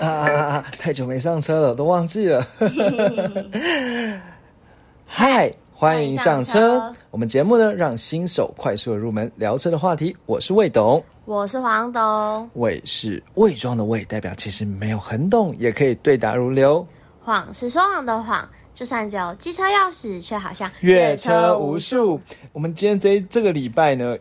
啊！太久没上车了，都忘记了。嗨，欢迎上车。我们节目呢，让新手快速的入门聊车的话题。我是魏董，我是黄董。魏是魏庄的魏，代表其实没有很懂，也可以对答如流。谎是说谎的谎。就算只有机车钥匙，却好像越车无数。我们今天这这个礼拜呢，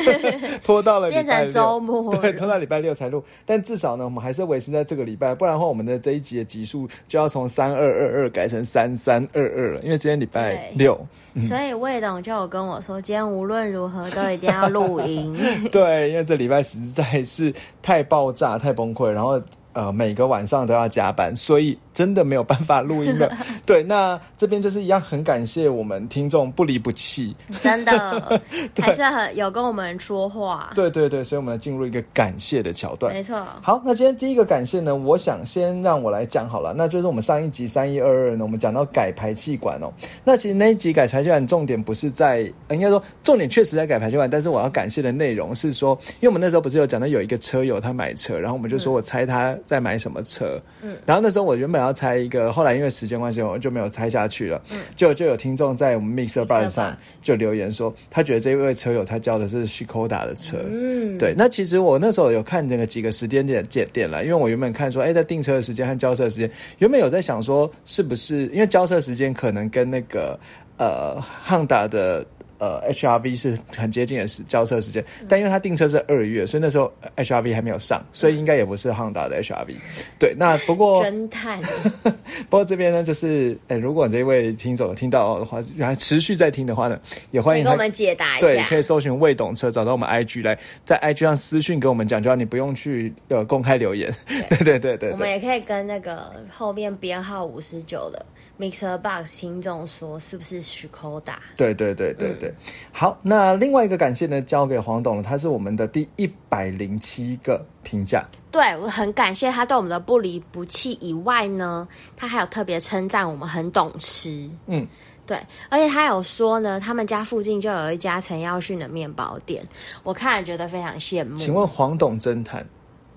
拖到了变成周末，对，拖到礼拜六才录。但至少呢，我们还是维持在这个礼拜，不然的话，我们的这一集的集数就要从三二二二改成三三二二了。因为今天礼拜六，所以魏董就有跟我说，今天无论如何都一定要录音。对，因为这礼拜实在是太爆炸、太崩溃，然后呃，每个晚上都要加班，所以。真的没有办法录音了，对，那这边就是一样，很感谢我们听众不离不弃，真的 还是很有跟我们说话，对对对，所以我们进入一个感谢的桥段，没错。好，那今天第一个感谢呢，我想先让我来讲好了，那就是我们上一集三一二二呢，我们讲到改排气管哦，那其实那一集改排气管重点不是在，应该说重点确实在改排气管，但是我要感谢的内容是说，因为我们那时候不是有讲到有一个车友他买车，然后我们就说我猜他在买什么车，嗯，然后那时候我原本要。猜一个，后来因为时间关系，我就没有猜下去了。就就有听众在我们 Mixer Bar 上就留言说，他觉得这位车友他交的是 Skoda 的车。嗯，对。那其实我那时候有看那个几个时间点点点了，因为我原本看说，哎，在订车的时间和交车的时间，原本有在想说，是不是因为交车时间可能跟那个呃汉达的。呃，HRV 是很接近的时交车时间，但因为他订车是二月，所以那时候 HRV 还没有上，所以应该也不是汉达的 HRV。对，那不过侦探，不过这边呢，就是哎，如果这位听众听到的话，还持续在听的话呢，也欢迎给我们解答一下。对，可以搜寻未懂车，找到我们 IG 来，在 IG 上私讯给我们讲，就让你不用去呃公开留言。对 对对对，我们也可以跟那个后面编号五十九的。Mixer Box 听众说：“是不是许口打？”对对对对对，好。那另外一个感谢呢，交给黄董了，他是我们的第一百零七个评价。对我很感谢他对我们的不离不弃以外呢，他还有特别称赞我们很懂吃。嗯，对，而且他有说呢，他们家附近就有一家陈耀迅的面包店，我看了觉得非常羡慕。请问黄董侦探，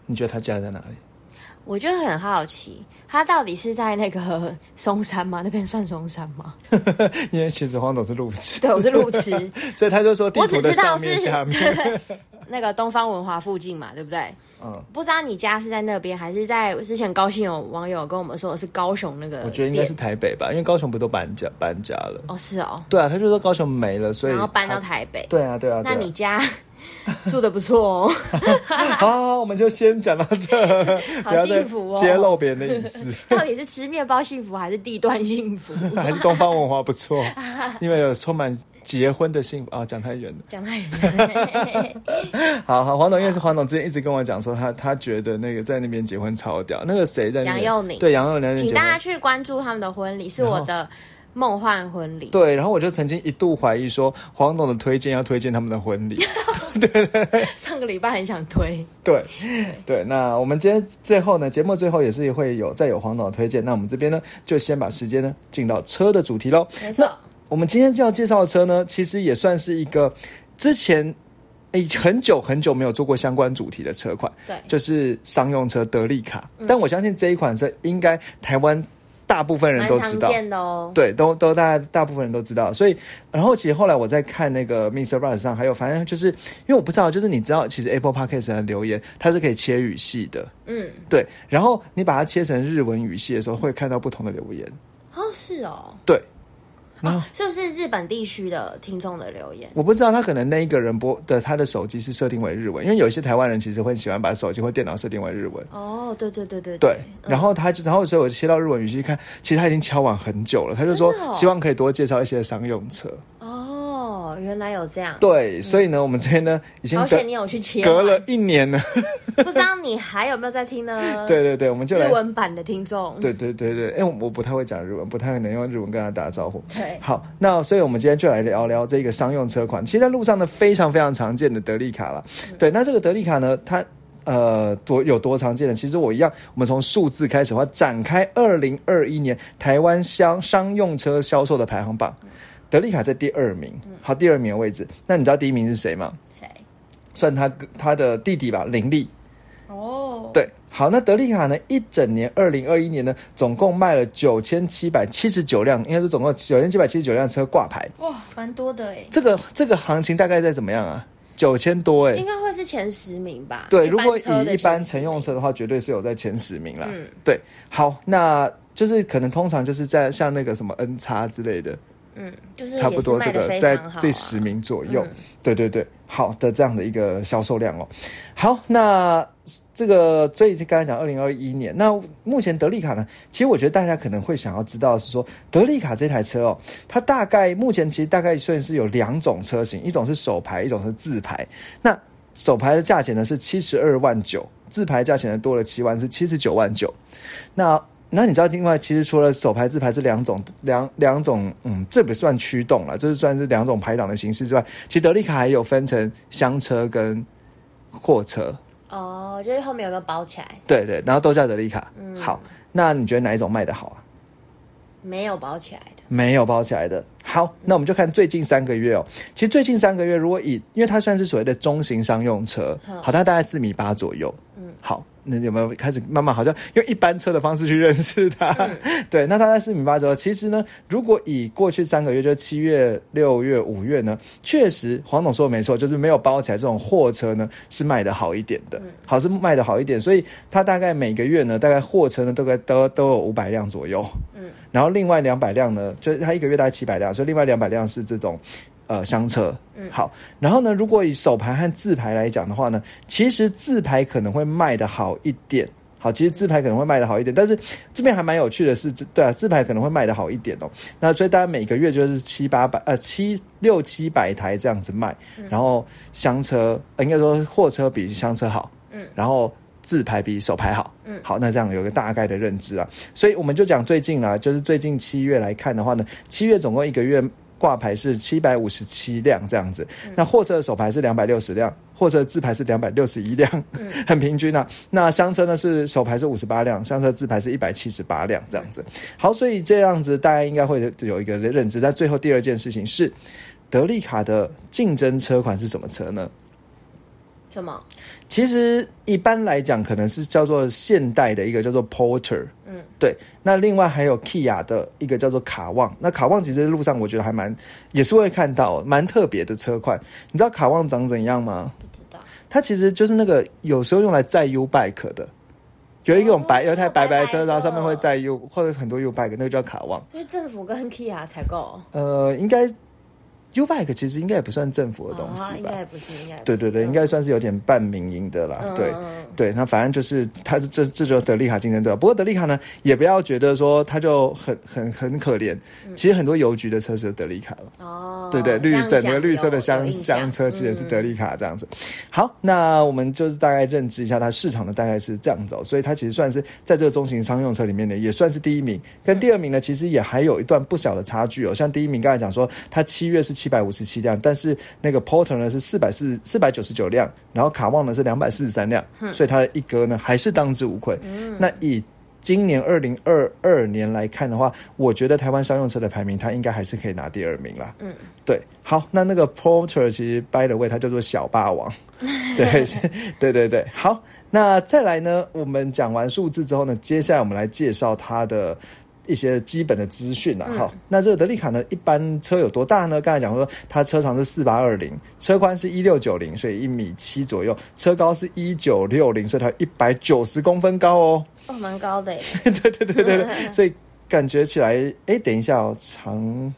你觉得他家在哪里？我就很好奇，他到底是在那个 嵩山吗？那边算嵩山吗？因为其实黄董是路痴，对，我是路痴，所以他就说我只知道是那个东方文华附近嘛，对不对？嗯，不知道你家是在那边，还是在之前高兴有网友跟我们说的是高雄那个？我觉得应该是台北吧，因为高雄不都搬家搬家了？哦，是哦，对啊，他就说高雄没了，所以然后搬到台北。对啊，对啊，那你家？住的不错哦，好，我们就先讲到这，好幸福哦，揭露别人的隐私。到底是吃面包幸福，还是地段幸福，还是东方文化不错？因为有充满结婚的幸福啊，讲太远了，讲太远了。好好，黄董因为是黄董之前一直跟我讲说，他他觉得那个在那边结婚超屌，那个谁在杨佑宁，对杨佑宁，请大家去关注他们的婚礼，是我的。梦幻婚礼，对，然后我就曾经一度怀疑说，黄董的推荐要推荐他们的婚礼，对，上个礼拜很想推，对，对，那我们今天最后呢，节目最后也是会有再有黄董的推荐，那我们这边呢，就先把时间呢进到车的主题喽。没错，我们今天就要介绍的车呢，其实也算是一个之前诶很久很久没有做过相关主题的车款，对，就是商用车德利卡，但我相信这一款车应该台湾。大部分人都知道，对，都都大家大部分人都知道，所以，然后其实后来我在看那个 Mr. Bus 上，还有反正就是因为我不知道，就是你知道，其实 Apple Podcast 的留言它是可以切语系的，嗯，对，然后你把它切成日文语系的时候，会看到不同的留言，哦，是哦，对。那是不是日本地区的听众的留言？我不知道，他可能那一个人播的他的手机是设定为日文，因为有一些台湾人其实会喜欢把手机或电脑设定为日文。哦，对对对对对。然后他就，然后所以我就切到日文语气看，其实他已经敲完很久了，他就说希望可以多介绍一些商用车。原来有这样，对，所以呢，我们这边呢已经而且你有去切，隔了一年了，不知道你还有没有在听呢？对对对，我们就日文版的听众，对对对对，因为我不太会讲日文，不太能用日文跟他打招呼。对，好，那所以我们今天就来聊聊这个商用车款，其实在路上呢非常非常常见的德利卡了。对，那这个德利卡呢，它呃多有多常见呢？其实我一样，我们从数字开始的话，展开二零二一年台湾商商用车销售的排行榜。德利卡在第二名，好，第二名的位置。那你知道第一名是谁吗？谁？算他他的弟弟吧，林立。哦，对，好，那德利卡呢？一整年，二零二一年呢，总共卖了九千七百七十九辆，应该是总共九千七百七十九辆车挂牌。哇，蛮多的哎。这个这个行情大概在怎么样啊？九千多哎，应该会是前十名吧？对，如果以一般乘用车的话，绝对是有在前十名了。嗯，对。好，那就是可能通常就是在像那个什么 N 叉之类的。嗯，就是差不多这个在第十名左右，对对对，好的这样的一个销售量哦。好，那这个所以刚才讲二零二一年，那目前德利卡呢，其实我觉得大家可能会想要知道是说德利卡这台车哦，它大概目前其实大概算是有两种车型，一种是手牌，一种是自排。那手牌的价钱呢是七十二万九，自排价钱呢多了七万，是七十九万九。那那你知道，另外其实除了手排、自排是两种两两种，嗯，这不算驱动了，这是算是两种排档的形式之外，其实德利卡还有分成厢车跟货车。哦，就是后面有没有包起来？对对，然后都叫德利卡。嗯，好，那你觉得哪一种卖的好啊？没有包起来的，没有包起来的。好，那我们就看最近三个月哦。其实最近三个月，如果以，因为它算是所谓的中型商用车，好，它大概四米八左右。嗯，好。那有没有开始慢慢好像用一般车的方式去认识他？对，那他在四米八左右。其实呢，如果以过去三个月，就是七月、六月、五月呢，确实黄总说的没错，就是没有包起来这种货车呢是卖的好一点的，好是卖的好一点。所以他大概每个月呢，大概货车呢大概都都有五百辆左右。嗯，然后另外两百辆呢，就是他一个月大概七百辆，所以另外两百辆是这种。呃，厢车，嗯，好，然后呢，如果以手牌和自牌来讲的话呢，其实自牌可能会卖的好一点，好，其实自牌可能会卖的好一点，但是这边还蛮有趣的是，对啊，自牌可能会卖的好一点哦，那所以大家每个月就是七八百，呃，七六七百台这样子卖，然后厢车应该说货车比厢车好，嗯，然后自牌比手牌好，嗯，好，那这样有个大概的认知啊，所以我们就讲最近啊，就是最近七月来看的话呢，七月总共一个月。挂牌是七百五十七辆这样子，那货车的手牌是两百六十辆，货车自牌是两百六十一辆，很平均啊。那厢车呢是手牌是五十八辆，厢车自牌是一百七十八辆这样子。好，所以这样子大家应该会有一个认知。但最后第二件事情是，德利卡的竞争车款是什么车呢？什么？其实一般来讲，可能是叫做现代的一个叫做 Porter，嗯，对。那另外还有 Kia 的一个叫做卡旺。那卡旺其实路上我觉得还蛮，也是会看到蛮特别的车款。你知道卡旺长怎样吗？不知道。它其实就是那个有时候用来载 U bike 的，有一种白有一台白白车，然后上面会载 U 或者很多 U bike，那个叫卡旺。就是政府跟 Kia 采购。呃，应该。U bike 其实应该也不算政府的东西吧？应该不是，应该对对对，应该算是有点半民营的啦。对对，那反正就是它这这就是德利卡竞争对吧？不过德利卡呢，也不要觉得说它就很很很可怜。其实很多邮局的车是德利卡了。哦，对对，绿整个绿色的厢厢车其实也是德利卡这样子。好，那我们就是大概认知一下它市场的大概是这样走，所以它其实算是在这个中型商用车里面呢，也算是第一名。跟第二名呢，其实也还有一段不小的差距哦。像第一名刚才讲说，它七月是。七百五十七辆，但是那个 Porter 呢是四百四四百九十九辆，然后卡旺呢是两百四十三辆，所以它的一哥呢还是当之无愧。那以今年二零二二年来看的话，我觉得台湾商用车的排名，它应该还是可以拿第二名啦。嗯，对，好，那那个 Porter 其实 by the way，它叫做小霸王。对，对对对，好，那再来呢，我们讲完数字之后呢，接下来我们来介绍它的。一些基本的资讯了哈，那这个德利卡呢，一般车有多大呢？刚才讲说它车长是四八二零，车宽是一六九零，所以一米七左右，车高是一九六零，所以它一百九十公分高哦，哦，蛮高的，对对对对对，所以感觉起来，哎，等一下哦，长，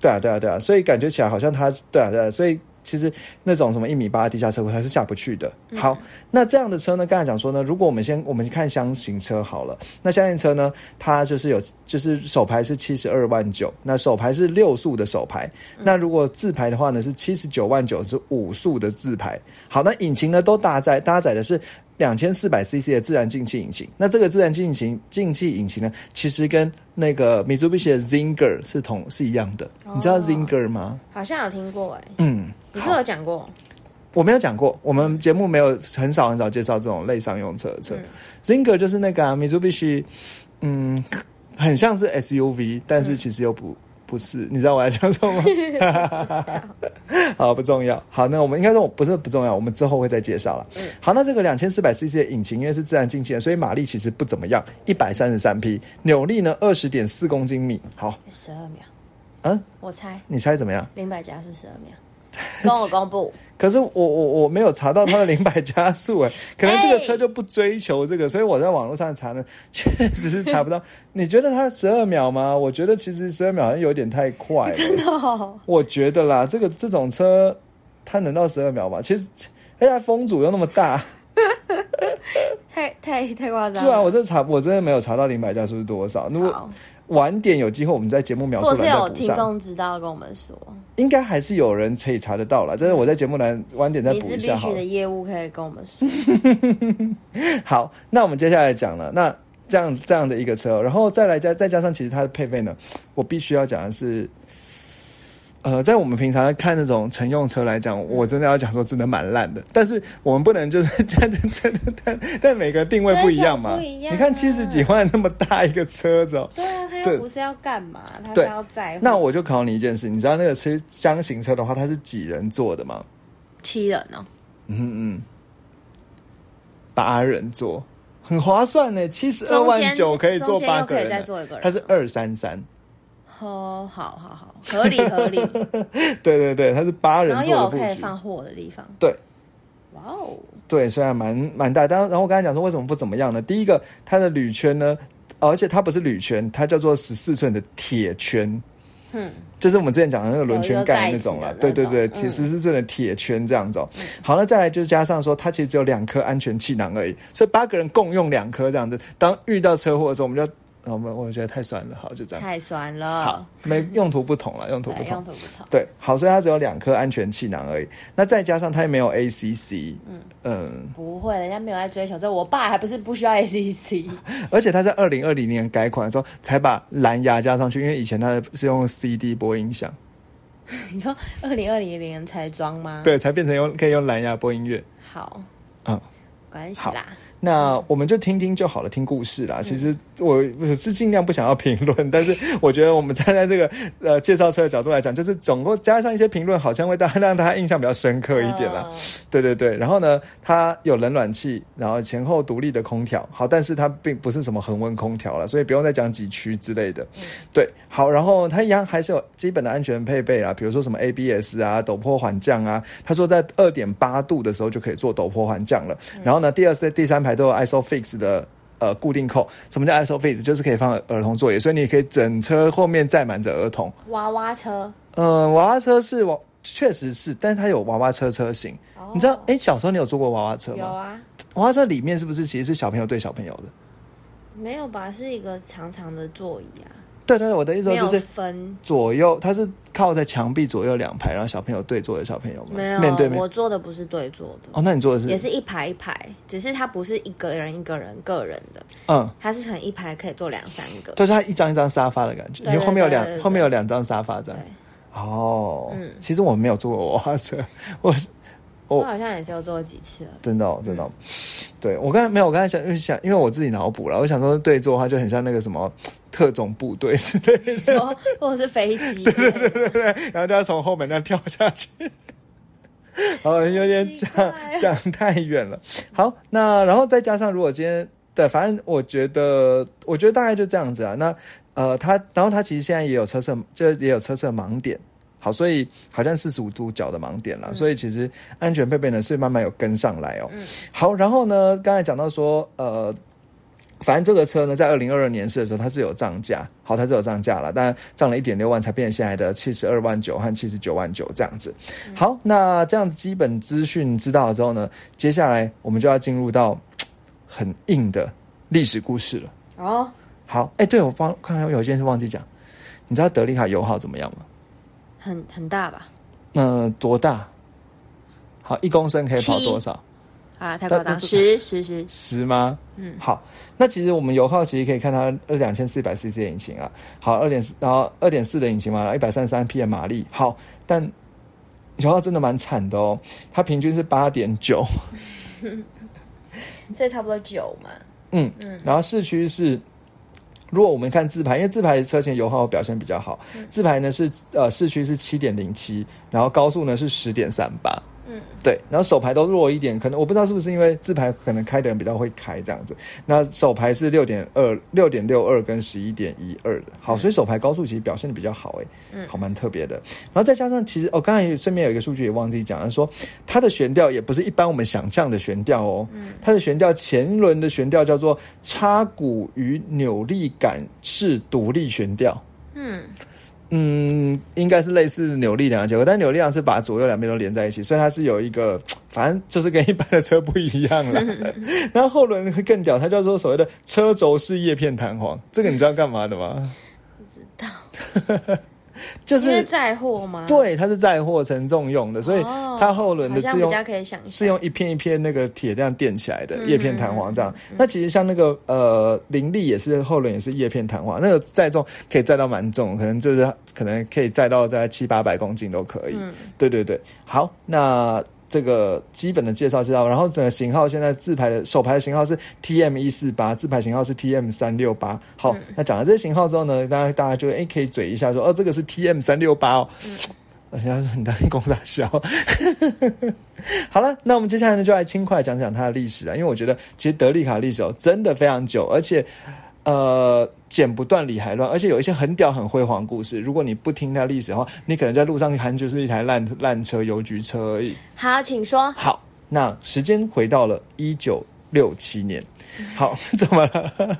对啊对啊对啊，所以感觉起来好像它，对啊对啊，所以。其实那种什么一米八的地下车库它是下不去的。好，那这样的车呢？刚才讲说呢，如果我们先我们看箱型车好了，那箱型车呢，它就是有就是首排是七十二万九，那首排是六速的首排。那如果自排的话呢，是七十九万九，是五速的自排。好，那引擎呢都搭载搭载的是。两千四百 CC 的自然进气引擎，那这个自然进气进气引擎呢，其实跟那个米 i 比 i 的 Zinger 是同是一样的。你知道 Zinger 吗？好像有听过哎。嗯，你是有讲过？我没有讲过，我们节目没有很少很少介绍这种类商用车车。Zinger 就是那个米 i 比 i 嗯，很像是 SUV，但是其实又不。不是，你知道我在讲什么吗？好，不重要。好，那我们应该说不是不重要，我们之后会再介绍了。嗯，好，那这个两千四百 CC 的引擎因为是自然进气的，所以马力其实不怎么样，一百三十三匹，扭力呢二十点四公斤米。好，十二秒。嗯，我猜，你猜怎么样？零百加速十二秒。跟我公布，可是我我我没有查到它的零百加速哎，可能这个车就不追求这个，所以我在网络上查呢，确实是查不到。你觉得它十二秒吗？我觉得其实十二秒好像有点太快，真的。我觉得啦，这个这种车它能到十二秒吗？其实，哎呀，风阻又那么大，太太太夸张。是啊，我这查我真的没有查到零百加速是多少。如果晚点有机会，我们在节目描述栏再补上。有听众知道跟我们说，应该还是有人可以查得到了。就是我在节目栏晚点再补一下。好的业务可以跟我们说。好，那我们接下来讲了，那这样这样的一个车，然后再来加再加上，其实它的配备呢，我必须要讲的是。呃，在我们平常看那种乘用车来讲，我真的要讲说，真的蛮烂的。但是我们不能就是真的真的，但但每个定位不一样嘛。不一样你看七十几万那么大一个车子，对啊，他又不是要干嘛，他是要载。那我就考你一件事，你知道那个车箱型车的话，它是几人坐的吗？七人哦？嗯嗯，八人坐，很划算呢，七十二万九可以坐八个人，它是二三三。哦，好好好，合理合理。对对对，它是八人座的可以放货的地方。对，哇哦，对，虽然蛮蛮大，但然后我刚才讲说为什么不怎么样呢？第一个，它的铝圈呢，而且它不是铝圈，它叫做十四寸的铁圈。嗯，就是我们之前讲的那个轮圈盖那种了。对对对，铁十四寸的铁圈这样子。好了，再来就是加上说，它其实只有两颗安全气囊而已，所以八个人共用两颗这样子。当遇到车祸的时候，我们就。我们我觉得太酸了，好就这样。太酸了。好，没用途不同了，用途不同。用途不同。对，好，所以它只有两颗安全气囊而已。那再加上它也没有 ACC。嗯嗯。不会，人家没有在追求这。我爸还不是不需要 ACC。而且他在二零二零年改款的时候才把蓝牙加上去，因为以前他是用 CD 播音响。你说二零二零年才装吗？对，才变成用可以用蓝牙播音乐。好。嗯。关系啦。那我们就听听就好了，听故事啦。其实我是尽量不想要评论，但是我觉得我们站在这个呃介绍车的角度来讲，就是总共加上一些评论，好像会大让大家印象比较深刻一点啦。对对对，然后呢，它有冷暖气，然后前后独立的空调，好，但是它并不是什么恒温空调了，所以不用再讲几区之类的。对，好，然后它一样还是有基本的安全配备啦，比如说什么 ABS 啊、陡坡缓降啊。他说在二点八度的时候就可以做陡坡缓降了。然后呢，第二次、第三排。都有 ISOFIX 的呃固定扣，什么叫 ISOFIX？就是可以放儿童座椅，所以你可以整车后面载满着儿童。娃娃车，嗯，娃娃车是我，确实是，但是它有娃娃车车型。你知道，哎，小时候你有坐过娃娃车吗？有啊。娃娃车里面是不是其实是小朋友对小朋友的？没有吧，是一个长长的座椅啊。对对，我的意思就是分。左右，它是靠在墙壁左右两排，然后小朋友对坐的小朋友没有面对面。我坐的不是对坐的。哦，那你坐的是？也是一排一排，只是它不是一个人一个人个人的，嗯，它是很一排可以坐两三个，就是它一张一张沙发的感觉，因为后面有两后面有两张沙发这样。哦，嗯，其实我没有坐过娃娃车，我。我好像也就做了几次了，真的，真的。对我刚才没有，我刚才想，因为想，因为我自己脑补了，我想说对坐的话就很像那个什么特种部队之类的，或者是飞机，对对对对对，然后就要从后门那跳下去，好，有点讲讲太远了。好，那然后再加上如果今天对，反正我觉得，我觉得大概就这样子啊。那呃，他然后他其实现在也有车色，就也有车色盲点。好，所以好像四十五度角的盲点了，所以其实安全配备呢是慢慢有跟上来哦。好，然后呢，刚才讲到说，呃，反正这个车呢，在二零二二年试的时候，它是有涨价，好，它是有涨价了，但涨了一点六万才变成现在的七十二万九和七十九万九这样子。好，那这样子基本资讯知道了之后呢，接下来我们就要进入到很硬的历史故事了。哦，好，哎，对我帮看看有件事忘记讲，你知道德利卡油耗怎么样吗？很很大吧？那多大？好，一公升可以跑多少？啊，太夸张，十十十十吗？嗯，好。那其实我们油耗其实可以看它二两千四百 CC 的引擎啊，好，二点四，然后二点四的引擎嘛，一百三十三匹的马力。好，但油耗真的蛮惨的哦，它平均是八点九，所以差不多九嘛。嗯嗯，然后市区是如果我们看自排，因为自排车型油耗表现比较好，自排呢是呃市区是七点零七，然后高速呢是十点三八。嗯，对，然后手牌都弱一点，可能我不知道是不是因为自牌可能开的人比较会开这样子。那手牌是六点二、六点六二跟十一点一二的，好，所以手牌高速其实表现的比较好，哎，嗯，好蛮特别的。然后再加上，其实我刚才顺便有一个数据也忘记讲，说它的悬吊也不是一般我们想象的悬吊哦，嗯，它的悬吊前轮的悬吊叫做插骨与扭力杆式独立悬吊，嗯。嗯，应该是类似扭力梁的结构，但扭力梁是把左右两边都连在一起，所以它是有一个，反正就是跟一般的车不一样了。然后后轮会更屌，它叫做所谓的车轴式叶片弹簧，这个你知道干嘛的吗？不知道。就是载货吗？对，它是载货承重用的，所以它后轮的是用是用一片一片那个铁这样垫起来的叶片弹簧这样。那其实像那个呃林立也是后轮也是叶片弹簧，那个载重可以载到蛮重，可能就是可能可以载到在七八百公斤都可以。对对对，好，那。这个基本的介绍知道，然后整个型号现在自排的首排的型号是 T M 一四八，自排型号是 T M 三六八。好，那讲了这些型号之后呢，大家大家就哎可以嘴一下说，哦，这个是 T M 三六八哦。人家说你在公傻笑。好了，那我们接下来呢就来轻快讲讲它的历史啊，因为我觉得其实德利卡历史哦真的非常久，而且。呃，剪不断理还乱，而且有一些很屌、很辉煌故事。如果你不听它历史的话，你可能在路上看就是一台烂烂车、邮局车而已。好，请说。好，那时间回到了一九六七年。好，怎么了？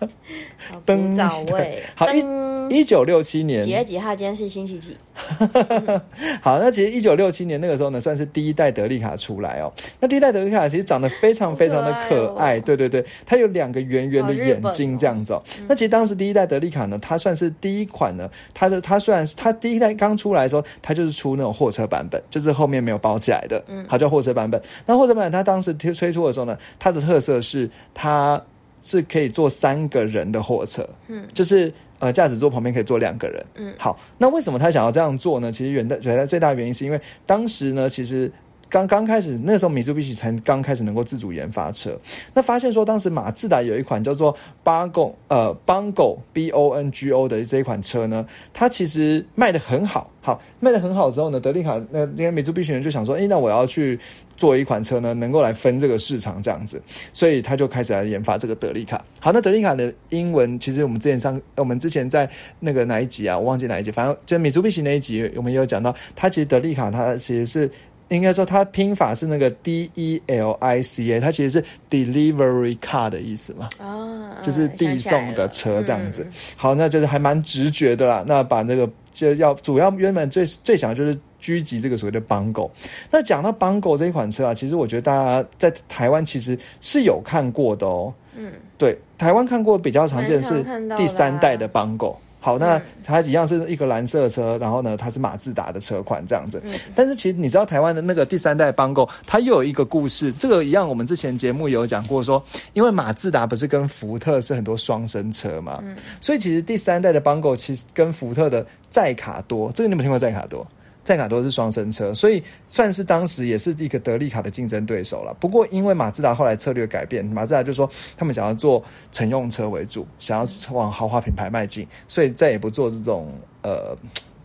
登早位。好，一一九六七年几月几号？今天是星期几？好，那其实一九六七年那个时候呢，算是第一代德利卡出来哦。那第一代德利卡其实长得非常非常的可爱，对对对，它有两个圆圆的眼睛这样子。哦。那其实当时第一代德利卡呢，它算是第一款呢。它的它虽然是它第一代刚出来的时候，它就是出那种货车版本，就是后面没有包起来的，嗯，它叫货车版本。那货车版本它当时推推出的时候呢，它的特色是它是可以坐三个人的货车，嗯，就是。呃，驾驶座旁边可以坐两个人。嗯，好，那为什么他想要这样做呢？其实原的原来最大的原因是因为当时呢，其实刚刚开始那时候，米珠必须才刚开始能够自主研发车。那发现说，当时马自达有一款叫做 Bongo 呃 Bongo B O N G O 的这一款车呢，它其实卖的很好。好，卖的很好之后呢，德利卡那因为米珠必须人就想说，哎，那我要去做一款车呢，能够来分这个市场这样子，所以他就开始来研发这个德利卡。好，那德利卡的英文其实我们之前上，我们之前在那个哪一集啊？我忘记哪一集，反正就米珠必须那一集，我们也有讲到，它其实德利卡它其实是应该说它拼法是那个 D E L I C A，它其实是 delivery car 的意思嘛，啊，就是递送的车这样子。好，那就是还蛮直觉的啦。那把那个。就要主要原本最最想就是狙击这个所谓的邦狗。那讲到邦狗这一款车啊，其实我觉得大家在台湾其实是有看过的哦。嗯，对，台湾看过比较常见的是第三代的邦狗。好，那它一样是一个蓝色车，然后呢，它是马自达的车款这样子。但是其实你知道台湾的那个第三代邦 o 它又有一个故事。这个一样，我们之前节目有讲过，说因为马自达不是跟福特是很多双生车嘛，所以其实第三代的邦 o 其实跟福特的载卡多，这个你有没有听过载卡多？载卡多是双生车，所以算是当时也是一个德利卡的竞争对手了。不过因为马自达后来策略改变，马自达就说他们想要做乘用车为主，想要往豪华品牌迈进，所以再也不做这种呃，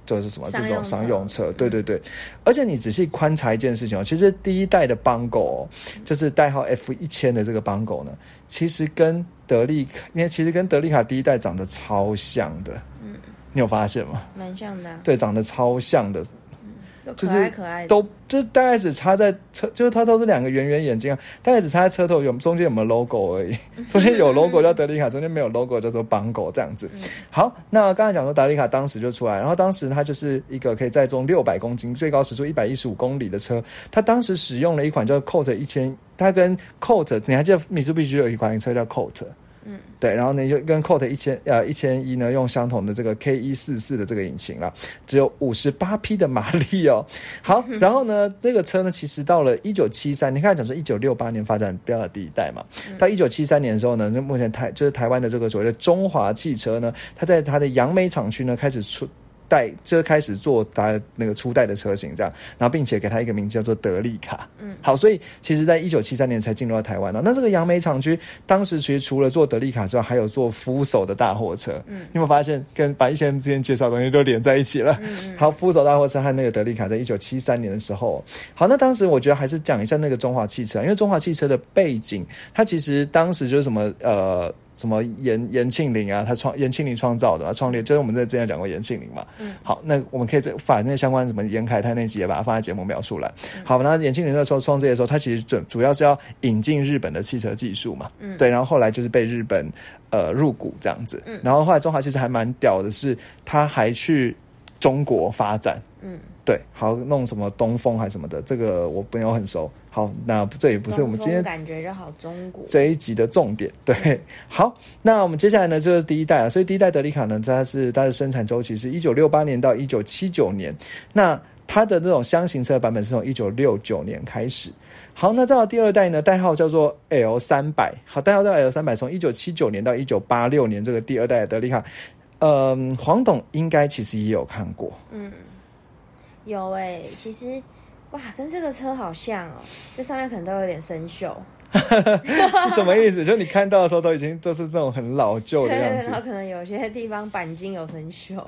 就是什么这种商用车。对对对，而且你仔细观察一件事情哦，其实第一代的邦狗，就是代号 F 一千的这个邦狗呢，其实跟德利卡，因为其实跟德利卡第一代长得超像的。嗯，你有发现吗？蛮像的。对，长得超像的。就是都就是大概只插在车，就是它都是两个圆圆眼睛啊，大概只插在车头有中间有没有 logo 而已，中间有 logo 叫德利卡，中间没有 logo 叫做邦狗这样子。好，那刚才讲说德利卡当时就出来，然后当时它就是一个可以载重六百公斤、最高时速一百一十五公里的车，它当时使用了一款叫 Colt 一千，它跟 Colt 你还记得米苏比须有一款车叫 Colt。嗯，对，然后呢就跟 Colt 一千呃一千一呢用相同的这个 K 一四四的这个引擎了，只有五十八匹的马力哦。好，然后呢那个车呢其实到了一九七三，你看讲说一九六八年发展标的第一代嘛，到一九七三年的时候呢，那目前台就是台湾的这个所谓的中华汽车呢，它在它的杨梅厂区呢开始出代，就开始做它那个初代的车型这样，然后并且给它一个名字叫做德利卡。嗯，好，所以其实在一九七三年才进入到台湾了。那这个杨梅厂区当时其实除了做德利卡之外，还有做扶手的大货车。嗯，你有没有发现跟把一些之前介绍的东西都连在一起了？嗯嗯。好，扶手大货车和那个德利卡在一九七三年的时候，好，那当时我觉得还是讲一下那个中华汽车，因为中华汽车的背景，它其实当时就是什么呃。什么严严庆林啊，他创严庆林创造的嘛，创立就是我们在之前讲过严庆林嘛。嗯，好，那我们可以再把那相关什么严凯泰那集也把它放在节目描述来。好，那严庆林那时候创这些时候，他其实主主要是要引进日本的汽车技术嘛。嗯，对，然后后来就是被日本呃入股这样子。嗯，然后后来中华其实还蛮屌的是，他还去中国发展。嗯。对，好弄什么东风还是什么的，这个我没有很熟。好，那这也不是我们今天感觉就好中国这一集的重点。对，好，那我们接下来呢就是第一代啊，所以第一代德利卡呢，它是它的生产周期是一九六八年到一九七九年，那它的这种箱型车版本是从一九六九年开始。好，那再到第二代呢，代号叫做 L 三百，好，代号叫 L 三百，从一九七九年到一九八六年，这个第二代的德利卡，嗯，黄董应该其实也有看过，嗯。有哎，其实哇，跟这个车好像哦，这上面可能都有点生锈。是什么意思？就你看到的时候都已经都是那种很老旧的样子。然后可能有些地方钣金有生锈。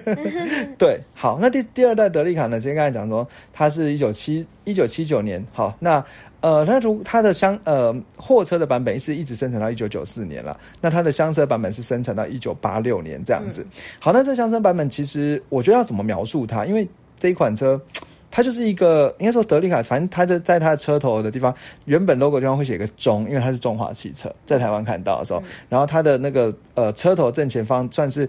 对，好，那第第二代德利卡呢？今天刚才讲说，它是一九七一九七九年。好，那呃，它如它的箱呃货车的版本是一直生产到一九九四年了。那它的厢车版本是生产到一九八六年这样子。好，那这厢车版本其实我觉得要怎么描述它？因为这一款车，它就是一个应该说德利卡，反正它在在它的车头的地方，原本 logo 地方会写个中，因为它是中华汽车，在台湾看到的时候，然后它的那个呃车头正前方算是。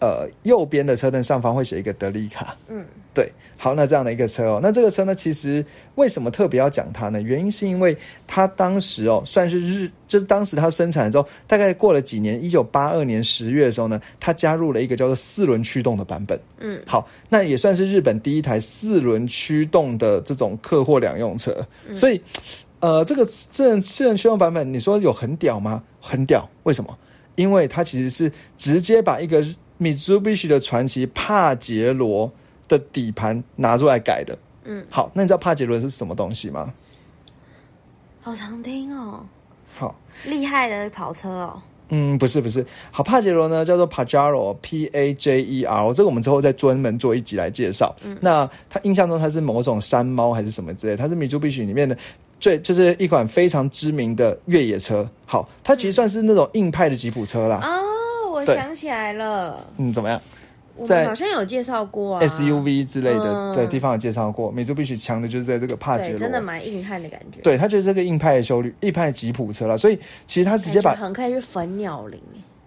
呃，右边的车灯上方会写一个德利卡。嗯，对，好，那这样的一个车哦，那这个车呢，其实为什么特别要讲它呢？原因是因为它当时哦，算是日，就是当时它生产之后，大概过了几年，一九八二年十月的时候呢，它加入了一个叫做四轮驱动的版本。嗯，好，那也算是日本第一台四轮驱动的这种客货两用车。所以，呃，这个四四轮驱动版本，你说有很屌吗？很屌，为什么？因为它其实是直接把一个。Mitsubishi 的传奇帕杰罗的底盘拿出来改的，嗯，好，那你知道帕杰罗是什么东西吗？好常听哦，好厉害的跑车哦，嗯，不是不是，好帕杰罗呢叫做 Pajero，P A J E R，这个我们之后再专门做一集来介绍。嗯，那他印象中它是某种山猫还是什么之类？它是 Mitsubishi 里面的最就是一款非常知名的越野车。好，它其实算是那种硬派的吉普车啦。我想起来了，嗯，怎么样？在好像有介绍过 SUV 之类的的地方有介绍过。美洲必须强的就是在这个帕杰罗，真的蛮硬汉的感觉。对，它就是这个硬派的修率，硬派吉普车了。所以其实它直接把很可以去粉鸟林，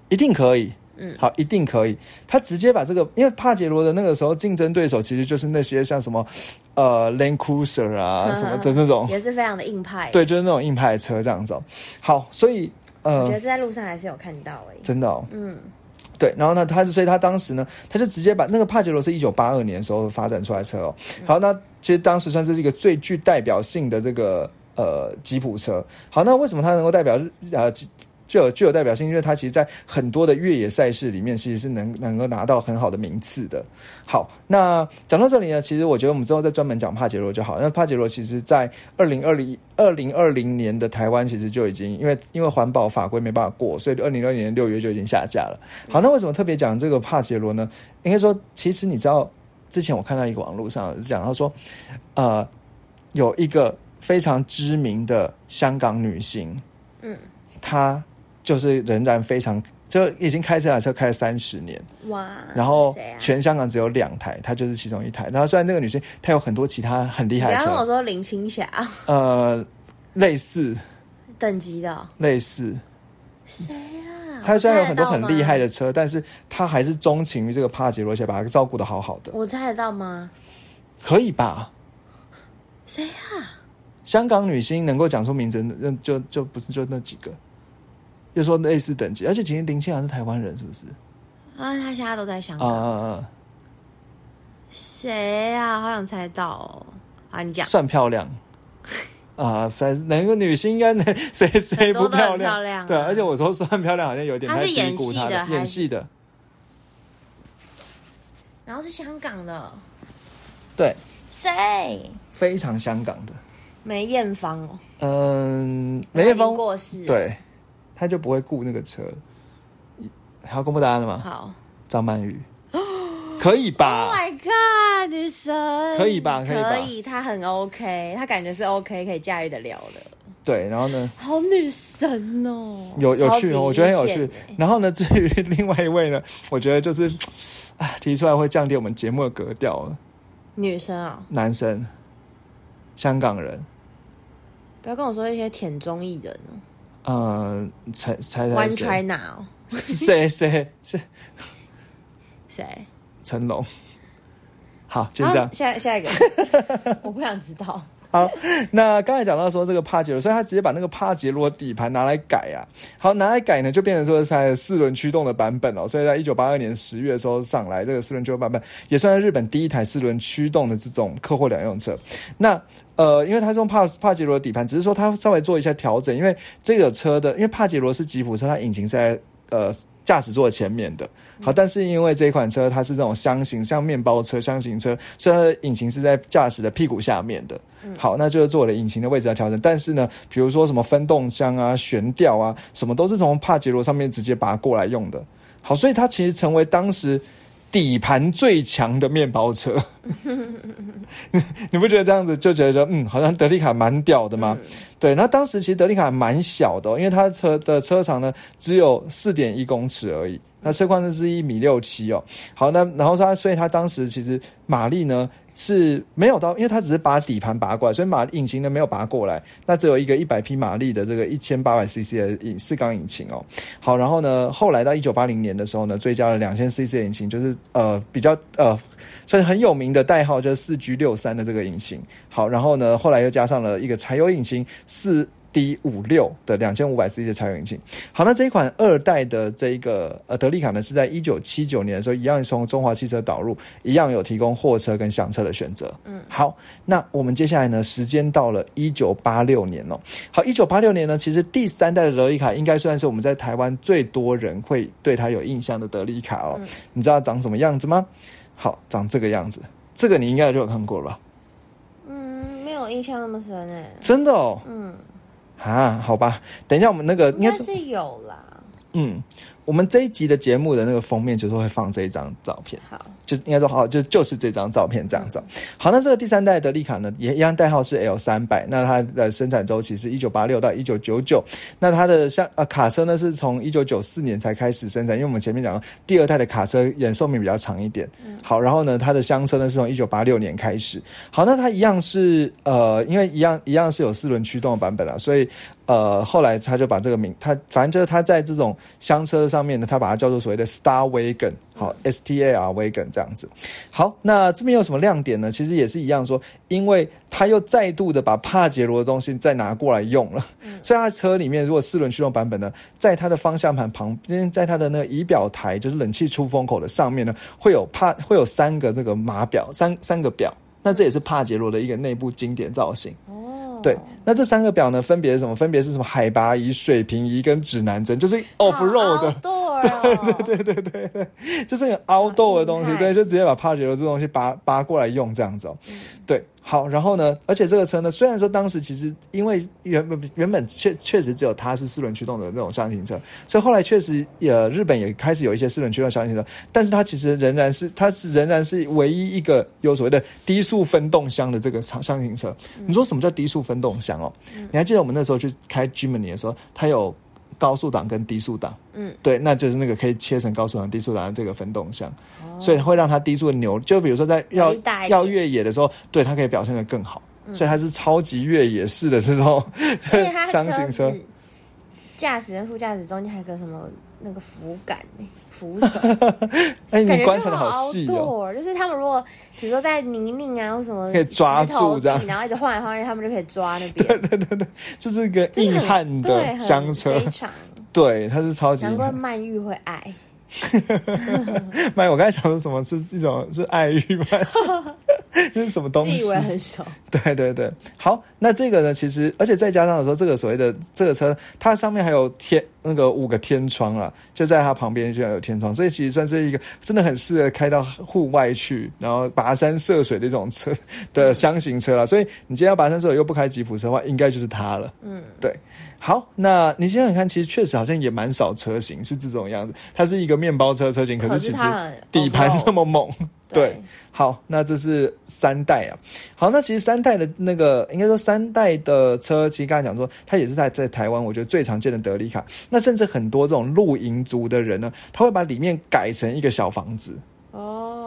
一定可以。嗯，好，一定可以。他直接把这个，因为帕杰罗的那个时候竞争对手其实就是那些像什么呃 Land Cruiser 啊什么的那种，也是非常的硬派。对，就是那种硬派车这样子。好，所以呃，我觉得在路上还是有看到哎，真的，哦嗯。对，然后呢，他所以他当时呢，他就直接把那个帕杰罗是一九八二年的时候发展出来车哦。好，那其实当时算是一个最具代表性的这个呃吉普车。好，那为什么它能够代表呃？具有具有代表性，因为它其实，在很多的越野赛事里面，其实是能能够拿到很好的名次的。好，那讲到这里呢，其实我觉得我们之后再专门讲帕杰罗就好。那帕杰罗其实在二零二零二零二零年的台湾，其实就已经因为因为环保法规没办法过，所以二零二零年六月就已经下架了。好，那为什么特别讲这个帕杰罗呢？应该说，其实你知道，之前我看到一个网络上讲，他说，呃，有一个非常知名的香港女星，嗯，她。就是仍然非常，就已经开这台车开了三十年哇！然后全香港只有两台，她就是其中一台。然后虽然那个女生她有很多其他很厉害的车，我说林青霞，呃，类似等级的，类似谁啊？她虽然有很多很厉害的车，但是她还是钟情于这个帕杰罗，而且把她照顾的好好的。我猜得到吗？可以吧？谁啊？香港女星能够讲出名字，那就就不是就那几个。就说类似等级，而且今天林青霞是台湾人，是不是？啊，他现在都在香港。啊啊啊！谁啊？好想猜到啊！你讲算漂亮 啊？反正哪个女星应该能 谁谁不漂亮？漂亮对，而且我说算漂亮，好像有点她是演戏的，演戏的。然后是香港的，对，谁？非常香港的梅艳芳哦。嗯，梅艳芳过世，对，他就不会雇那个车。好，公布答案了吗？好，张曼玉，可以吧？Oh my god，女神，可以吧？可以，她很 OK，她感觉是 OK，可以驾驭得了的。对，然后呢？好女神哦，有有趣哦，我觉得很有趣。然后呢，至于另外一位呢，我觉得就是，啊，提出来会降低我们节目的格调了。女生啊？男生，香港人。不要跟我说一些舔综艺人哦。呃，才才 One China 哦。谁谁谁？谁？成龙。好，就这样。下下一个，我不想知道。好，那刚才讲到说这个帕杰罗，所以他直接把那个帕杰罗底盘拿来改啊。好，拿来改呢，就变成说是四轮驱动的版本哦。所以在一九八二年十月的时候上来，这个四轮驱动版本也算是日本第一台四轮驱动的这种客货两用车。那呃，因为它是用帕帕杰罗底盘，只是说它稍微做一下调整，因为这个车的，因为帕杰罗是吉普车，它引擎在呃。驾驶座前面的，好，但是因为这款车它是这种箱型，像面包车、箱型车，所以它的引擎是在驾驶的屁股下面的。好，那就是做了引擎的位置要调整。但是呢，比如说什么分动箱啊、悬吊啊，什么都是从帕杰罗上面直接拔过来用的。好，所以它其实成为当时。底盘最强的面包车，你不觉得这样子就觉得嗯，好像德利卡蛮屌的吗？对，那当时其实德利卡蛮小的，因为它车的车长呢只有四点一公尺而已，那车宽呢是一米六七哦。好，那然后他所以他当时其实马力呢。是没有到，因为他只是把底盘拔过来，所以马引擎呢没有拔过来，那只有一个一百匹马力的这个一千八百 CC 的引四缸引擎哦。好，然后呢，后来到一九八零年的时候呢，追加了两千 CC 引擎，就是呃比较呃算是很有名的代号，就是四 G 六三的这个引擎。好，然后呢，后来又加上了一个柴油引擎四。D 五六的两千五百 cc 的柴油引擎，好，那这一款二代的这一个呃德利卡呢，是在一九七九年的时候，一样从中华汽车导入，一样有提供货车跟厢车的选择。嗯，好，那我们接下来呢，时间到了一九八六年哦。好，一九八六年呢，其实第三代的德利卡应该算是我们在台湾最多人会对它有印象的德利卡哦。你知道长什么样子吗？好，长这个样子，这个你应该就有看过了吧？嗯，没有印象那么深诶。真的哦。嗯。啊，好吧，等一下，我们那个应该是有啦。嗯，我们这一集的节目的那个封面就是会放这一张照片。好。就应该说好，就就是这张照片这样子。好，那这个第三代德利卡呢，也一样代号是 L 三百。那它的生产周期是一九八六到一九九九。那它的像呃卡车呢，是从一九九四年才开始生产，因为我们前面讲第二代的卡车延寿命比较长一点。好，然后呢，它的厢车呢是从一九八六年开始。好，那它一样是呃，因为一样一样是有四轮驱动的版本啊，所以呃后来他就把这个名，他反正就是他在这种厢车上面呢，他把它叫做所谓的 Star Wagon。好，S T A R Wagon 这样子。好，那这边有什么亮点呢？其实也是一样，说因为他又再度的把帕杰罗的东西再拿过来用了。所以，他车里面如果四轮驱动版本呢，在它的方向盘旁边，在它的那个仪表台，就是冷气出风口的上面呢，会有帕会有三个这个码表，三三个表。那这也是帕杰罗的一个内部经典造型。哦，对。那这三个表呢，分别是什么？分别是什么？海拔仪、水平仪跟指南针，就是 off road 的。对对对对对，就是凹豆的东西，对，就直接把帕杰罗这东西拔拔过来用这样子哦。对，好，然后呢，而且这个车呢，虽然说当时其实因为原本原本确确实只有它是四轮驱动的那种箱型车，所以后来确实也日本也开始有一些四轮驱动箱型车，但是它其实仍然是它是仍然是唯一一个有所谓的低速分动箱的这个箱型车。你说什么叫低速分动箱哦？你还记得我们那时候去开 Germany 的时候，它有。高速档跟低速档，嗯，对，那就是那个可以切成高速档、低速档的这个分动箱，所以会让它低速的扭。就比如说在要要越野的时候，对它可以表现的更好，所以它是超级越野式的这种 箱型车。驾驶跟副驾驶中间还有个什么那个扶杆扶手，哎，你观察的好细哦。就是他们如果比如说在泥泞啊或什么，可以抓住这样，然后一直晃来晃去，他们就可以抓那边。对对对对，就是一个硬汉的香车，对，它是超级。难怪曼玉会爱。曼玉，我刚才想说什么是一种是爱欲吗？这是什么东西？以为很小。对对对，好，那这个呢？其实，而且再加上说，这个所谓的这个车，它上面还有天那个五个天窗啊，就在它旁边就有天窗，所以其实算是一个真的很适合开到户外去，然后跋山涉水的一种车的箱型车了。所以你今天要跋山涉水又不开吉普车的话，应该就是它了。嗯，对。好，那你想想看，其实确实好像也蛮少车型是这种样子。它是一个面包车车型，可是其实底盘那么猛。对，好，那这是三代啊。好，那其实三代的那个，应该说三代的车，其实刚才讲说，它也是在在台湾，我觉得最常见的德利卡。那甚至很多这种露营族的人呢，他会把里面改成一个小房子。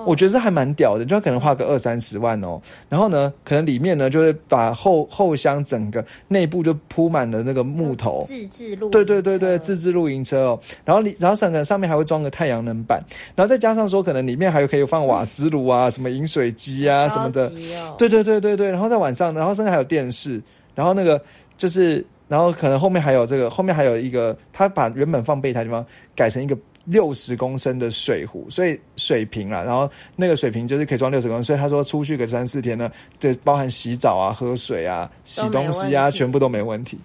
我觉得这还蛮屌的，就可能花个二三十万哦。然后呢，可能里面呢，就是把后后箱整个内部就铺满了那个木头，自制露对对对对，自制露营车哦。然后里然后整个上面还会装个太阳能板，然后再加上说，可能里面还有可以放瓦斯炉啊，什么饮水机啊什么的。对对对对对。然后在晚上，然后甚至还有电视，然后那个就是，然后可能后面还有这个，后面还有一个，他把原本放备胎地方改成一个。六十公升的水壶，所以水瓶啦，然后那个水瓶就是可以装六十公升，所以他说出去个三四天呢，这包含洗澡啊、喝水啊、洗东西啊，全部都没问题。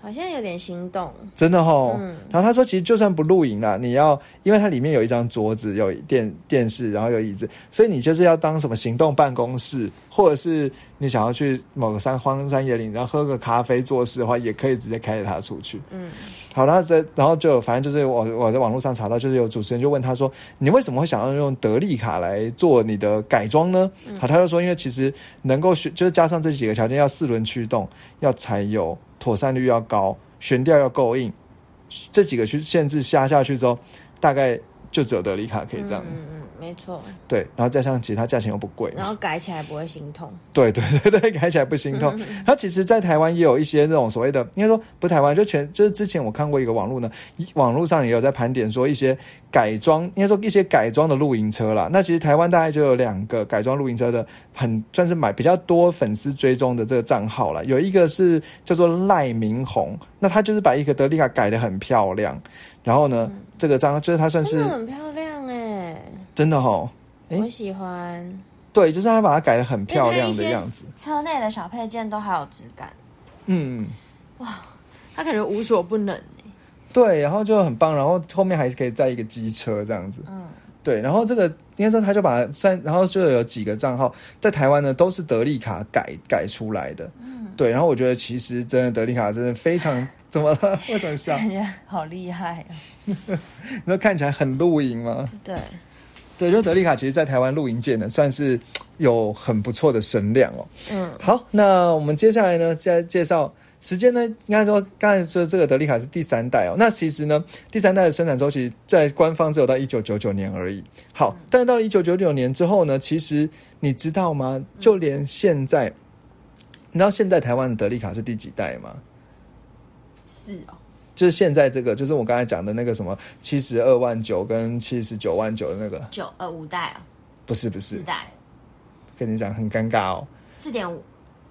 好像有点心动，真的哈。然后他说，其实就算不露营啦，你要，因为它里面有一张桌子，有电电视，然后有椅子，所以你就是要当什么行动办公室，或者是你想要去某个山荒山野岭，然后喝个咖啡做事的话，也可以直接开着它出去。嗯，好，然后在然后就反正就是我我在网络上查到，就是有主持人就问他说，你为什么会想要用德利卡来做你的改装呢？好，他就说，因为其实能够选，就是加上这几个条件，要四轮驱动，要柴油。妥善率要高，悬吊要够硬，这几个去限制下下去之后，大概就只有德利卡可以这样。嗯嗯没错，对，然后加上其他价钱又不贵，然后改起来不会心痛。对对对对，改起来不心痛。它其实，在台湾也有一些这种所谓的，应该说不台湾，就全就是之前我看过一个网络呢，网络上也有在盘点说一些改装，应该说一些改装的露营车啦。那其实台湾大概就有两个改装露营车的，很算是买比较多粉丝追踪的这个账号了。有一个是叫做赖明宏，那他就是把一个德利卡改的很漂亮，然后呢，这个章就是它算是很漂亮哎。真的哈，我喜欢。对，就是他把它改的很漂亮的样子。车内的小配件都好有质感。嗯，哇，他感觉无所不能对，然后就很棒，然后后面还可以载一个机车这样子。嗯，对，然后这个应该说他就把三，然后就有几个账号在台湾呢，都是德利卡改改出来的。嗯，对，然后我觉得其实真的德利卡真的非常怎么了？为什么笑？感觉好厉害啊！你说看起来很露营吗？对。对，就德利卡，其实，在台湾露营界呢，算是有很不错的声量哦。嗯，好，那我们接下来呢，再介绍时间呢，应该说刚才说这个德利卡是第三代哦。那其实呢，第三代的生产周期在官方只有到一九九九年而已。好，但是到了一九九九年之后呢，其实你知道吗？就连现在，你知道现在台湾的德利卡是第几代吗？是哦。就是现在这个，就是我刚才讲的那个什么七十二万九跟七十九万九的那个。九呃五代啊，不是不是。四代，跟你讲很尴尬哦，四点五，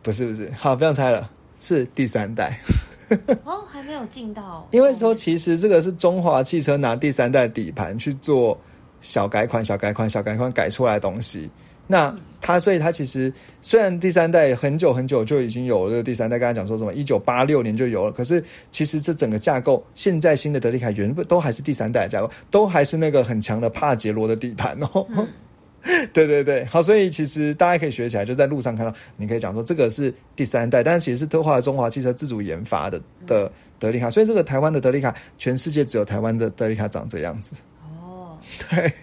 不是不是，好不用猜了，是第三代。哦，还没有进到，因为说其实这个是中华汽车拿第三代底盘去做小改款、小改款、小改款改出来的东西。那它，所以它其实虽然第三代很久很久就已经有了第三代，刚才讲说什么一九八六年就有了，可是其实这整个架构，现在新的德利卡原本都还是第三代架构，都还是那个很强的帕杰罗的底盘哦。对对对，好，所以其实大家可以学起来，就在路上看到，你可以讲说这个是第三代，但是其实是特化中华汽车自主研发的的德利卡，所以这个台湾的德利卡，全世界只有台湾的德利卡长这样子。哦，对。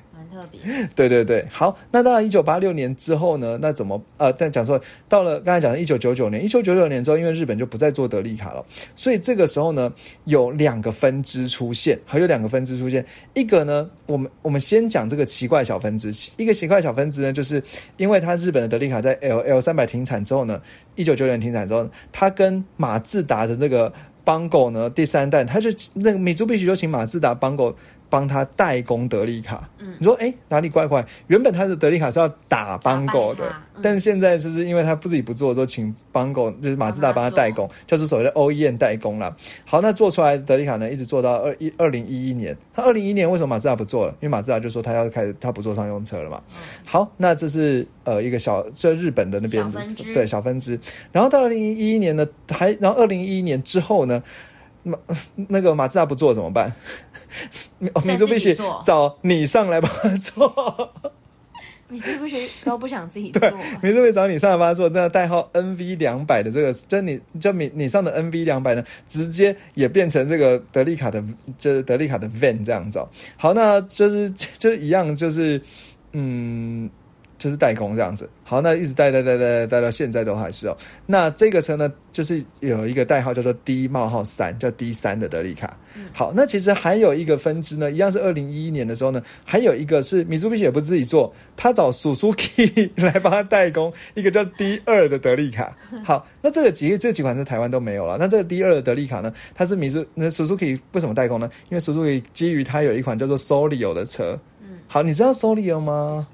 对对对，好，那到了一九八六年之后呢？那怎么呃？但讲说到了刚才讲的一九九九年，一九九九年之后，因为日本就不再做德利卡了，所以这个时候呢，有两个分支出现，还有两个分支出现。一个呢，我们我们先讲这个奇怪小分支，一个奇怪小分支呢，就是因为它日本的德利卡在 L L 三百停产之后呢，一九九九年停产之后，它跟马自达的那个邦狗呢第三代，它就那个米珠必须就请马自达邦狗。帮他代工德利卡。嗯，你说哎哪里怪怪？原本他的德利卡是要打邦狗的，但是现在就是因为他不自己不做，说请邦狗就是马自达帮他代工，就是所谓的 OEM 代工了。好，那做出来的德利卡呢，一直做到二一二零一一年。他二零一一年为什么马自达不做了？因为马自达就说他要开始他不做商用车了嘛。好，那这是呃一个小这日本的那边对小分支。然后到二零一一年呢，还然后二零一一年之后呢？马 那个马自达不做怎么办？米珠必须找你上来帮他做。米珠必须都不想自己做。米珠必须找你上来帮他做。这个代号 NV 两百的这个，就你就你你上的 NV 两百呢，直接也变成这个德利卡的，就是德利卡的 van 这样子。好，那就是 就是一样，就是嗯。就是代工这样子，好，那一直代代代代代到现在都还是哦。那这个车呢，就是有一个代号叫做 D 冒号三，叫 D 三的德利卡。好，那其实还有一个分支呢，一样是二零一一年的时候呢，还有一个是米珠必须也不自己做，他找 Suzuki 来帮他代工一个叫 D 二的德利卡。好，那这个几这几款是台湾都没有了。那这个 D 二的德利卡呢，它是米珠那 Suzuki 为什么代工呢？因为 Suzuki 基于它有一款叫做 Solio 的车。嗯，好，你知道 Solio 吗？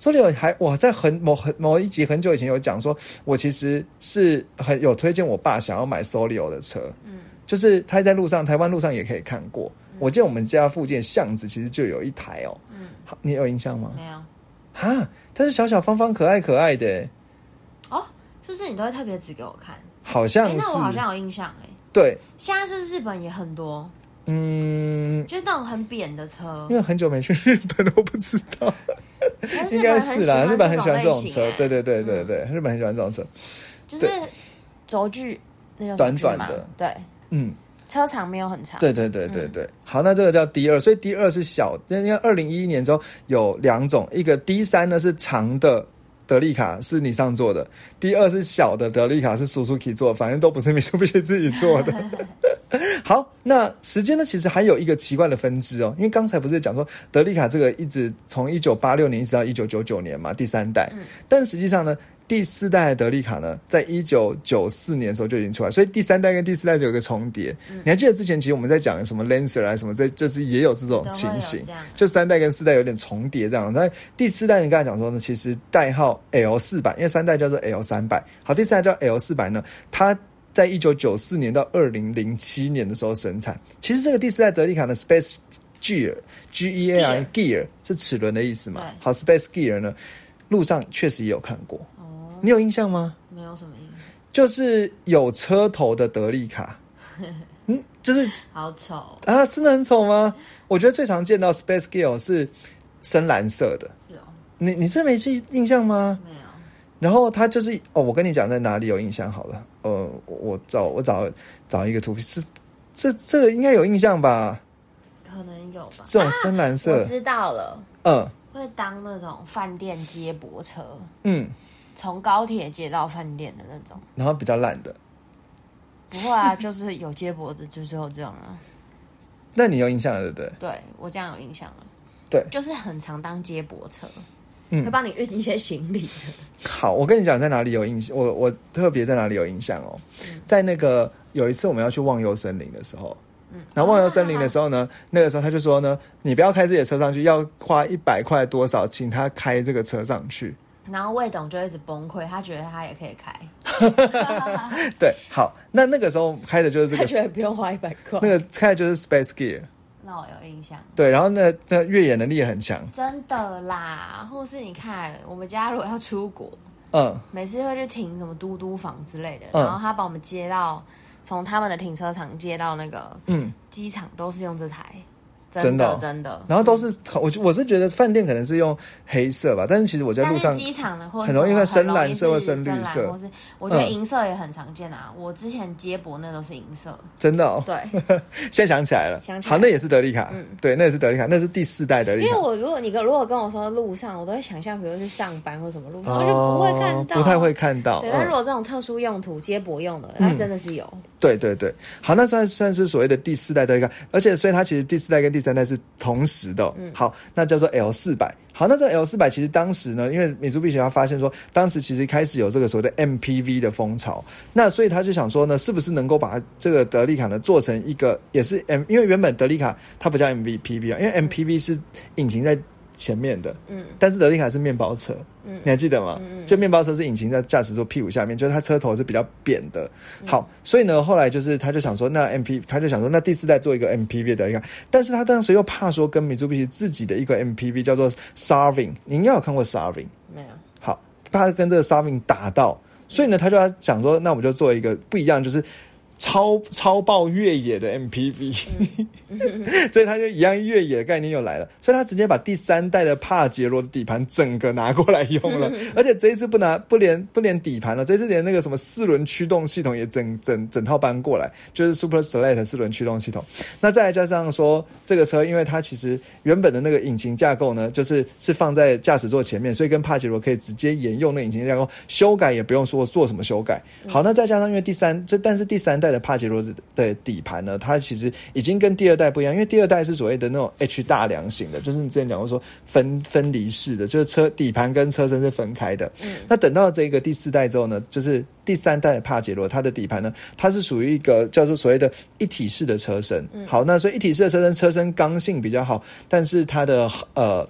所以还我在很某很某一集很久以前有讲说，我其实是很有推荐我爸想要买 Solio 的车，嗯，就是他在路上台湾路上也可以看过。我记得我们家附近巷子其实就有一台哦，嗯，好，你有印象吗？没有，哈，它是小小方方可爱可爱的，哦，就是你都会特别指给我看，好像是，那我好像有印象哎，对，现在是不是日本也很多？嗯，就是那种很扁的车，因为很久没去日本了，我不知道。应该是啦，日本很喜欢这种车，对对对对对，日本很喜欢这种车，就是轴距那种短短的，对，嗯，车长没有很长，对对对对对。好，那这个叫 D 二，所以 D 二是小，因为二零一一年之后有两种，一个 D 三呢是长的。德利卡是你上做的，第二是小的德利卡是叔叔可以做，反正都不是米苏比西自己做的。好，那时间呢？其实还有一个奇怪的分支哦，因为刚才不是讲说德利卡这个一直从一九八六年一直到一九九九年嘛，第三代，但实际上呢。第四代的德利卡呢，在一九九四年的时候就已经出来，所以第三代跟第四代就有个重叠。你还记得之前其实我们在讲什么 Lancer 啊什么，这就是也有这种情形，就三代跟四代有点重叠这样。那第四代你刚才讲说呢，其实代号 L 四百，因为三代叫做 L 三百，好，第四代叫 L 四百呢，它在一九九四年到二零零七年的时候生产。其实这个第四代德利卡的 Space Gear G E A R Gear 是齿轮的意思嘛？好，Space Gear 呢，路上确实也有看过。你有印象吗？没有什么印象，就是有车头的德利卡，嗯，就是好丑啊，真的很丑吗？我觉得最常见到 Space Gear 是深蓝色的，是哦，你你这没记印象吗？没有。然后它就是哦，我跟你讲在哪里有印象好了，呃，我找我找找一个图片，是这这个应该有印象吧？可能有吧。这种深蓝色，我知道了，嗯，会当那种饭店接驳车，嗯。从高铁接到饭店的那种，然后比较烂的，不会啊，就是有接驳的，就是有这种啊。那你有印象了，对不对？对我这样有印象了，对，就是很常当接驳车，嗯，会帮你运一些行李的。好，我跟你讲，在哪里有印象？我我特别在哪里有印象哦，在那个有一次我们要去忘忧森林的时候，嗯，然后忘忧森林的时候呢，那个时候他就说呢，你不要开自己的车上去，要花一百块多少，请他开这个车上去。然后魏董就一直崩溃，他觉得他也可以开。对，好，那那个时候开的就是这个，觉得不用花一百块。那个开的就是 Space Gear。那我有印象。对，然后那那越野能力也很强。真的啦，或是你看，我们家如果要出国，嗯，每次会去停什么嘟嘟房之类的，然后他把我们接到从他们的停车场接到那个嗯机场，都是用这台。真的真的，然后都是我我是觉得饭店可能是用黑色吧，但是其实我在路上机场的很容易看深蓝色或深绿色，或是我觉得银色也很常见啊。我之前接驳那都是银色，真的哦。对，现在想起来了，好，那也是德利卡，嗯，对，那也是德利卡，那是第四代德利卡。因为我如果你跟如果跟我说路上，我都会想象，比如去上班或什么路上，我就不会看到，不太会看到。对，但如果这种特殊用途接驳用的，那真的是有。对对对，好，那算算是所谓的第四代德利卡，而且所以它其实第四代跟第第三代是同时的。好，那叫做 L 四百。好，那这 L 四百其实当时呢，因为米珠碧奇他发现说，当时其实开始有这个所谓的 MPV 的风潮，那所以他就想说呢，是不是能够把这个德利卡呢做成一个也是 M，因为原本德利卡它不叫 MVPV 啊，因为 MPV 是引擎在。前面的，嗯，但是德利卡是面包车，嗯，你还记得吗？嗯就面包车是引擎在驾驶座屁股下面，就是它车头是比较扁的。好，所以呢，后来就是他就想说，那 M P，他就想说，那第四代做一个 M P V 的，你看，但是他当时又怕说跟米珠比奇自己的一个 M P V 叫做 Sarving，你应该有看过 Sarving，没有？好，怕跟这个 Sarving 打到，所以呢，他就要想说，那我们就做一个不一样，就是。超超爆越野的 MPV，所以他就一样越野的概念又来了，所以他直接把第三代的帕杰罗的底盘整个拿过来用了，而且这一次不拿不连不连底盘了，这次连那个什么四轮驱动系统也整整整套搬过来，就是 Super Select 四轮驱动系统。那再加上说这个车，因为它其实原本的那个引擎架构呢，就是是放在驾驶座前面，所以跟帕杰罗可以直接沿用那引擎架构，修改也不用说做什么修改。好，那再加上因为第三这但是第三代。的帕杰罗的底盘呢，它其实已经跟第二代不一样，因为第二代是所谓的那种 H 大梁型的，就是你之前讲过说分分离式的，就是车底盘跟车身是分开的。嗯，那等到这个第四代之后呢，就是第三代的帕杰罗，它的底盘呢，它是属于一个叫做所谓的一体式的车身。好，那所以一体式的车身，车身刚性比较好，但是它的呃。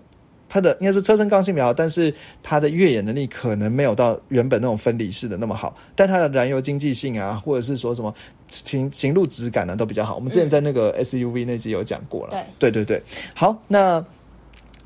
它的应该说车身刚性比较好，但是它的越野能力可能没有到原本那种分离式的那么好。但它的燃油经济性啊，或者是说什么行行路质感呢，都比较好。我们之前在那个 SUV 那集有讲过了。对对对对，好，那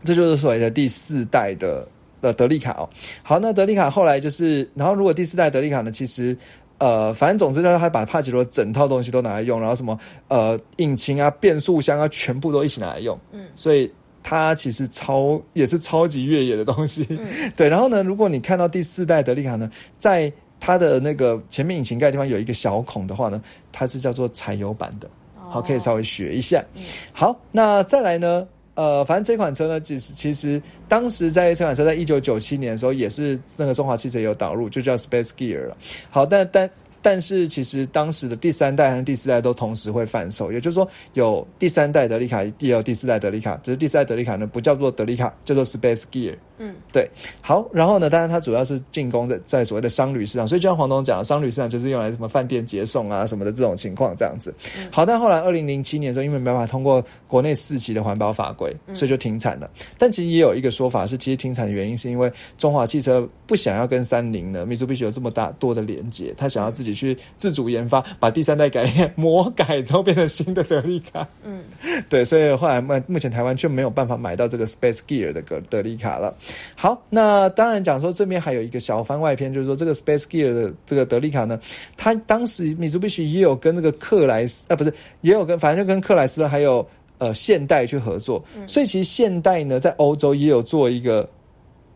这就是所谓的第四代的呃德利卡哦。好，那德利卡后来就是，然后如果第四代德利卡呢，其实呃，反正总之就是他把帕杰罗整套东西都拿来用，然后什么呃引擎啊、变速箱啊，全部都一起拿来用。嗯，所以。它其实超也是超级越野的东西，对。然后呢，如果你看到第四代德利卡呢，在它的那个前面引擎盖地方有一个小孔的话呢，它是叫做柴油版的，好，可以稍微学一下。好，那再来呢，呃，反正这款车呢，其实其实当时在这款车在一九九七年的时候，也是那个中华汽车有导入，就叫 Space Gear 了。好，但但。但是其实当时的第三代和第四代都同时会贩售，也就是说有第三代德利卡，第二、第四代德利卡，只是第四代德利卡呢不叫做德利卡，叫做 Space Gear。嗯，对，好，然后呢，当然它主要是进攻在在所谓的商旅市场，所以就像黄总讲，商旅市场就是用来什么饭店接送啊什么的这种情况这样子。好，但后来二零零七年的时候，因为没办法通过国内四期的环保法规，所以就停产了。但其实也有一个说法是，其实停产的原因是因为中华汽车不想要跟三菱的，米珠必须有这么大多的连接，他想要自己去自主研发，把第三代改 魔改之后变成新的德利卡。嗯，对，所以后来目目前台湾却没有办法买到这个 Space Gear 的格德利卡了。好，那当然讲说这边还有一个小番外篇，就是说这个 Space Gear 的这个德利卡呢，它当时米苏必须也有跟那个克莱斯啊，不是也有跟，反正就跟克莱斯勒还有呃现代去合作，所以其实现代呢在欧洲也有做一个。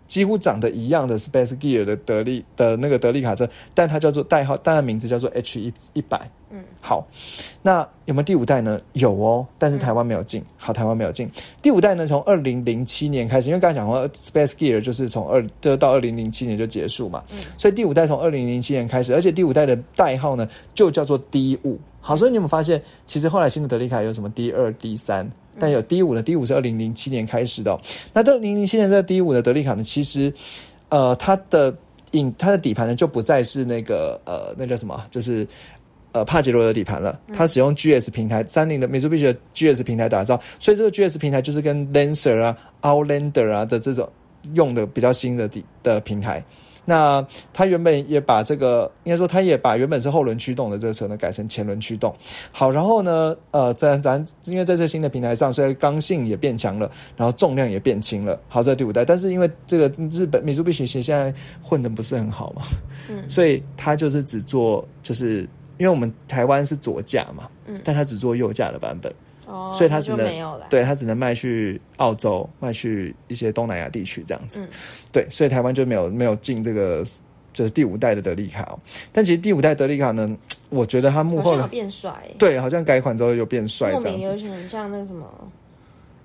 几乎长得一样的 Space Gear 的德利的那个德利卡车，但它叫做代号，当然名字叫做 H 一一百。嗯，好，那有没有第五代呢？有哦，但是台湾没有进。好，台湾没有进。第五代呢，从二零零七年开始，因为刚才讲过 Space Gear 就是从二就到二零零七年就结束嘛。嗯，所以第五代从二零零七年开始，而且第五代的代号呢就叫做 D 五。好，所以你有没有发现，其实后来新的德利卡有什么 D 二、D 三？但有 D 五的，D 五是二零零七年开始的。那到零零七年这 D 五的德利卡呢，其实，呃，它的引它的底盘呢就不再是那个呃，那叫什么，就是呃帕杰罗的底盘了。它使用 GS 平台，三菱的美珠必须的 GS 平台打造，所以这个 GS 平台就是跟 Lancer 啊、Outlander 啊的这种用的比较新的底的平台。那他原本也把这个，应该说他也把原本是后轮驱动的这个车呢改成前轮驱动。好，然后呢，呃，在咱因为在这新的平台上，虽然刚性也变强了，然后重量也变轻了。好，在第五代，但是因为这个日本米珠必须现在混的不是很好嘛，嗯，所以他就是只做，就是因为我们台湾是左驾嘛，嗯，但他只做右驾的版本。所以它只能对它只能卖去澳洲，卖去一些东南亚地区这样子。对，所以台湾就没有没有进这个就是第五代的德利卡。但其实第五代德利卡呢，我觉得它幕后变帅，对，好像改款之后又变帅，这样子。有点像那个什么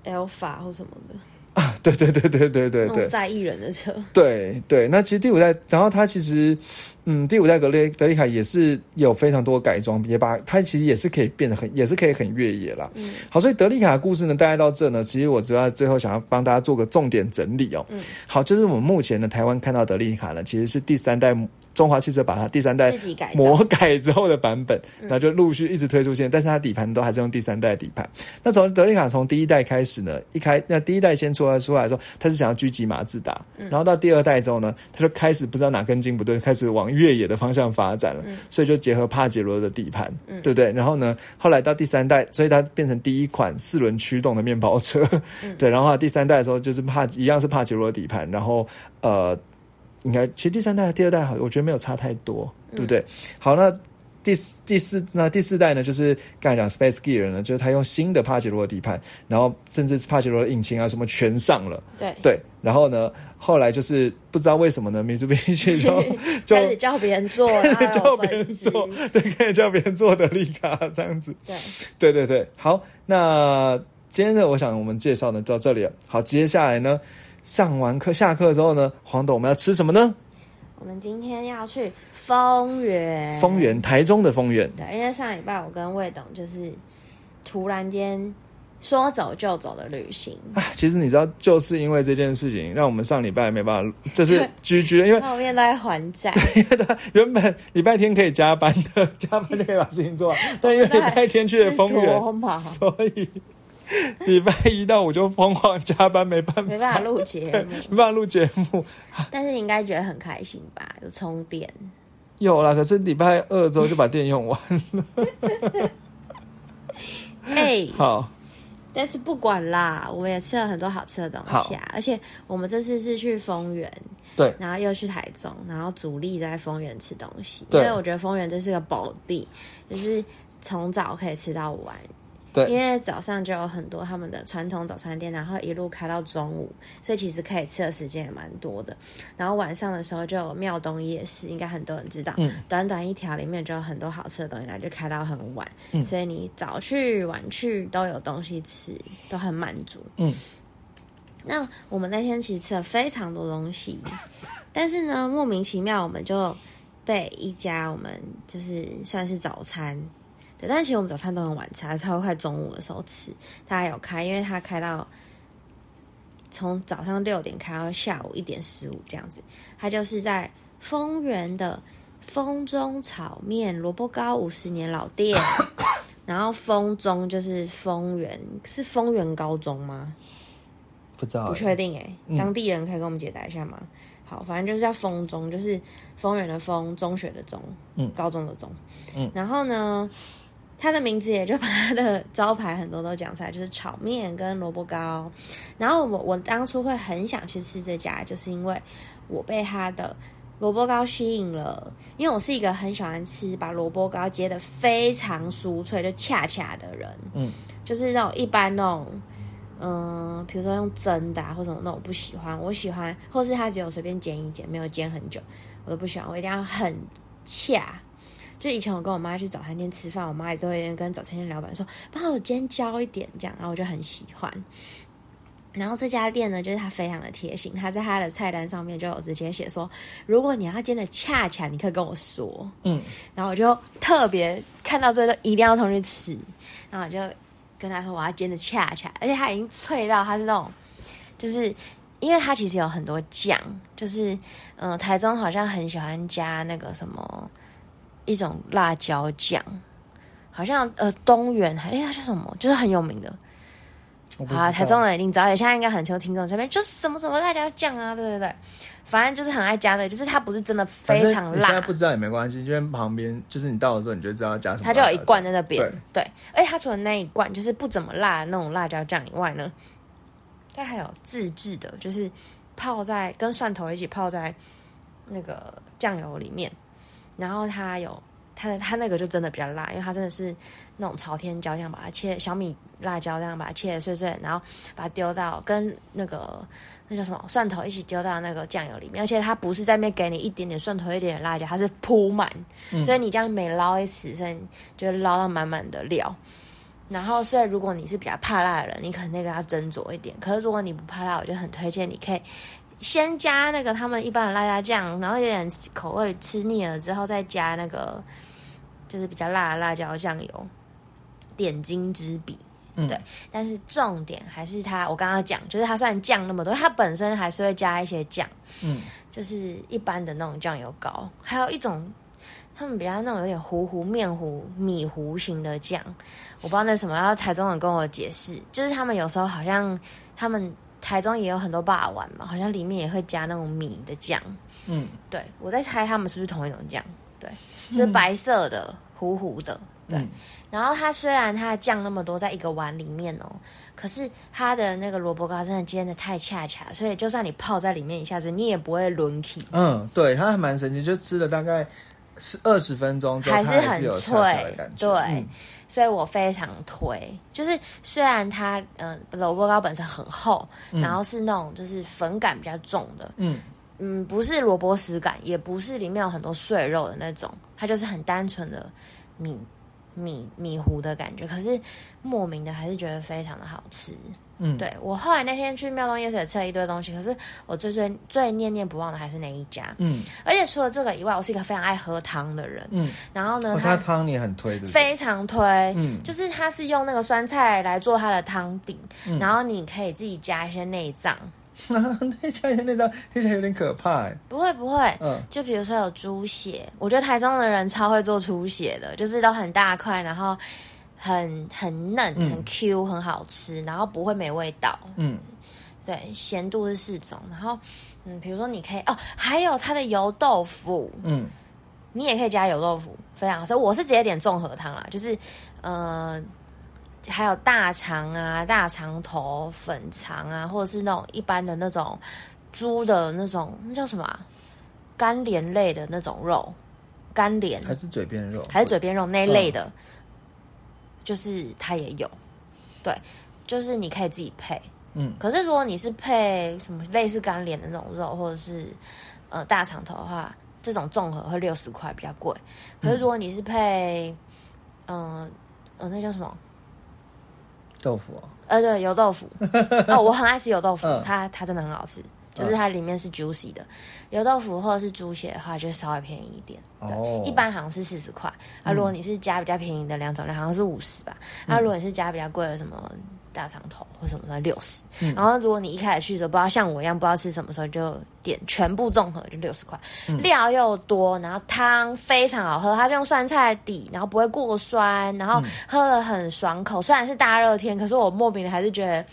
Alpha 或什么的。啊，对对对对对对对，在意人的车。对对，那其实第五代，然后它其实，嗯，第五代格雷德利卡也是有非常多改装，也把它其实也是可以变得很，也是可以很越野啦。嗯，好，所以德利卡的故事呢，大概到这呢，其实我主要最后想要帮大家做个重点整理哦。嗯，好，就是我们目前呢，台湾看到德利卡呢，其实是第三代。中华汽车把它第三代魔改之后的版本，然后就陆续一直推出现，但是它底盘都还是用第三代底盘。那从德利卡从第一代开始呢，一开那第一代先出来出来的时候，他是想要狙击马自达，然后到第二代之后呢，他就开始不知道哪根筋不对，开始往越野的方向发展了，所以就结合帕杰罗的底盘，对不对？然后呢，后来到第三代，所以它变成第一款四轮驱动的面包车，对。然后第三代的时候就是帕一样是帕杰罗底盘，然后呃。应该其实第三代和第二代好，我觉得没有差太多，对不对？好，那第第四那第四代呢，就是刚才讲 Space Gear 呢，就是他用新的帕杰罗底盘，然后甚至帕杰罗的引擎啊什么全上了，对对。然后呢，后来就是不知道为什么呢，米珠必须就开始叫别人做，叫别人做，对，开始叫别人做的利卡这样子，对对对对。好，那今天呢，我想我们介绍呢到这里了。好，接下来呢。上完课下课之后呢，黄董我们要吃什么呢？我们今天要去丰原，丰原台中的丰原。对，因为上礼拜我跟魏董就是突然间说走就走的旅行。其实你知道，就是因为这件事情，让我们上礼拜没办法，就是居居，因为后面都在还债。对，原本礼拜天可以加班的，加班就可以把事情做完，但因为礼拜天去了丰原，所以。礼拜一到五就疯狂加班，没办法，没办法录节目，没办法录节目。但是你应该觉得很开心吧？有充电，有啦。可是礼拜二之后就把电用完了。哎，好。但是不管啦，我们也吃了很多好吃的东西啊。而且我们这次是去丰原，对，然后又去台中，然后主力在丰原吃东西。因为我觉得丰原这是个宝地，就是从早可以吃到晚。因为早上就有很多他们的传统早餐店，然后一路开到中午，所以其实可以吃的时间也蛮多的。然后晚上的时候就有庙东夜市，应该很多人知道。嗯。短短一条里面就有很多好吃的东西，然后就开到很晚。嗯。所以你早去晚去都有东西吃，都很满足。嗯。那我们那天其实吃了非常多东西，但是呢，莫名其妙我们就被一家我们就是算是早餐。但其实我们早餐都很晚吃，超快中午的时候吃。他还有开，因为他开到从早上六点开到下午一点十五这样子。他就是在丰原的丰中炒面萝卜糕五十年老店，然后丰中就是丰原，是丰原高中吗？不知道，不确定哎。当地人可以跟我们解答一下吗？好，反正就是叫丰中，就是丰原的丰，中学的中，嗯，高中的中，嗯，然后呢？他的名字也就把他的招牌很多都讲出来，就是炒面跟萝卜糕。然后我我当初会很想去吃这家，就是因为我被他的萝卜糕吸引了。因为我是一个很喜欢吃把萝卜糕接的非常酥脆就恰恰的人，嗯，就是那种一般那种，嗯，比如说用蒸的或什么那种不喜欢，我喜欢，或是他只有随便煎一煎，没有煎很久，我都不喜欢，我一定要很恰。就以前我跟我妈去早餐店吃饭，我妈也都会跟早餐店老板说：“帮我煎焦一点，这样。”然后我就很喜欢。然后这家店呢，就是它非常的贴心，它在它的菜单上面就有直接写说：“如果你要煎的恰恰，你可以跟我说。”嗯，然后我就特别看到这个一定要冲去吃，然后我就跟他说：“我要煎的恰恰，而且它已经脆到它是那种，就是因为它其实有很多酱，就是嗯，台中好像很喜欢加那个什么。”一种辣椒酱，好像呃东元，哎，它是什么？就是很有名的。啊，台中人一定知道，现在应该很多听众这边就是什么什么辣椒酱啊，对对对，反正就是很爱加的，就是它不是真的非常辣。现在不知道也没关系，因为旁边就是你到的时候你就知道加什么。它就有一罐在那边，对，而且它除了那一罐就是不怎么辣的那种辣椒酱以外呢，它还有自制的，就是泡在跟蒜头一起泡在那个酱油里面。然后它有它的它那个就真的比较辣，因为它真的是那种朝天椒这样把它切小米辣椒这样把它切的碎碎，然后把它丢到跟那个那叫什么蒜头一起丢到那个酱油里面，而且它不是在那给你一点点蒜头一点点辣椒，它是铺满，所以你这样每捞一匙，所以就捞到满满的料。然后，所以如果你是比较怕辣的人，你可能那个要斟酌一点。可是如果你不怕辣，我就很推荐你可以先加那个他们一般的辣椒酱，然后有点口味吃腻了之后，再加那个就是比较辣的辣椒酱油，点睛之笔。对，但是重点还是它，我刚刚讲，就是它虽然酱那么多，它本身还是会加一些酱，嗯，就是一般的那种酱油膏，还有一种他们比较那种有点糊糊面糊米糊型的酱，我不知道那什么，要台中人跟我解释，就是他们有时候好像他们台中也有很多霸丸嘛，好像里面也会加那种米的酱，嗯，对我在猜他们是不是同一种酱，对，就是白色的糊糊的。对，然后它虽然它的酱那么多在一个碗里面哦，可是它的那个萝卜糕真的煎的太恰恰，所以就算你泡在里面一下子，你也不会轮起。嗯，对，它还蛮神奇，就吃了大概是二十分钟，还是很脆。对，所以我非常推。就是虽然它嗯萝卜糕本身很厚，然后是那种就是粉感比较重的，嗯嗯，不是萝卜丝感，也不是里面有很多碎肉的那种，它就是很单纯的米。米米糊的感觉，可是莫名的还是觉得非常的好吃。嗯，对我后来那天去庙东夜市也吃了一堆东西，可是我最最最念念不忘的还是那一家。嗯，而且除了这个以外，我是一个非常爱喝汤的人。嗯，然后呢，他汤你很推的，非常推。嗯，就是他是用那个酸菜来做他的汤底，然后你可以自己加一些内脏。那家那张听起来有点可怕。不会不会，嗯，就比如说有猪血，我觉得台中的人超会做猪血的，就是都很大块，然后很很嫩，很 Q，很好吃，然后不会没味道。嗯，对，咸度是四种，然后嗯，比如说你可以哦，还有它的油豆腐，嗯，你也可以加油豆腐，非常好吃。我是直接点综合汤啦，就是呃。还有大肠啊，大肠头、粉肠啊，或者是那种一般的那种猪的那种，那叫什么？干连类的那种肉，干连还是嘴边肉？还是嘴边肉那类的？就是它也有，对，就是你可以自己配。嗯，可是如果你是配什么类似干脸的那种肉，或者是呃大肠头的话，这种综合会六十块，比较贵。可是如果你是配，嗯呃，那叫什么？豆腐哦，呃，对，油豆腐 哦，我很爱吃油豆腐，它它真的很好吃，就是它里面是 juicy 的油豆腐，或者是猪血的话，就稍微便宜一点。对，一般好像是四十块，啊，如果你是加比较便宜的两种类，好像是五十吧。啊如果你是加比较贵的什么？大肠头或什么的六十，然后如果你一开始去的时候不知道像我一样不知道吃什么时候，就点全部综合就六十块，料又多，然后汤非常好喝，它是用酸菜底，然后不会过酸，然后喝了很爽口。虽然是大热天，可是我莫名的还是觉得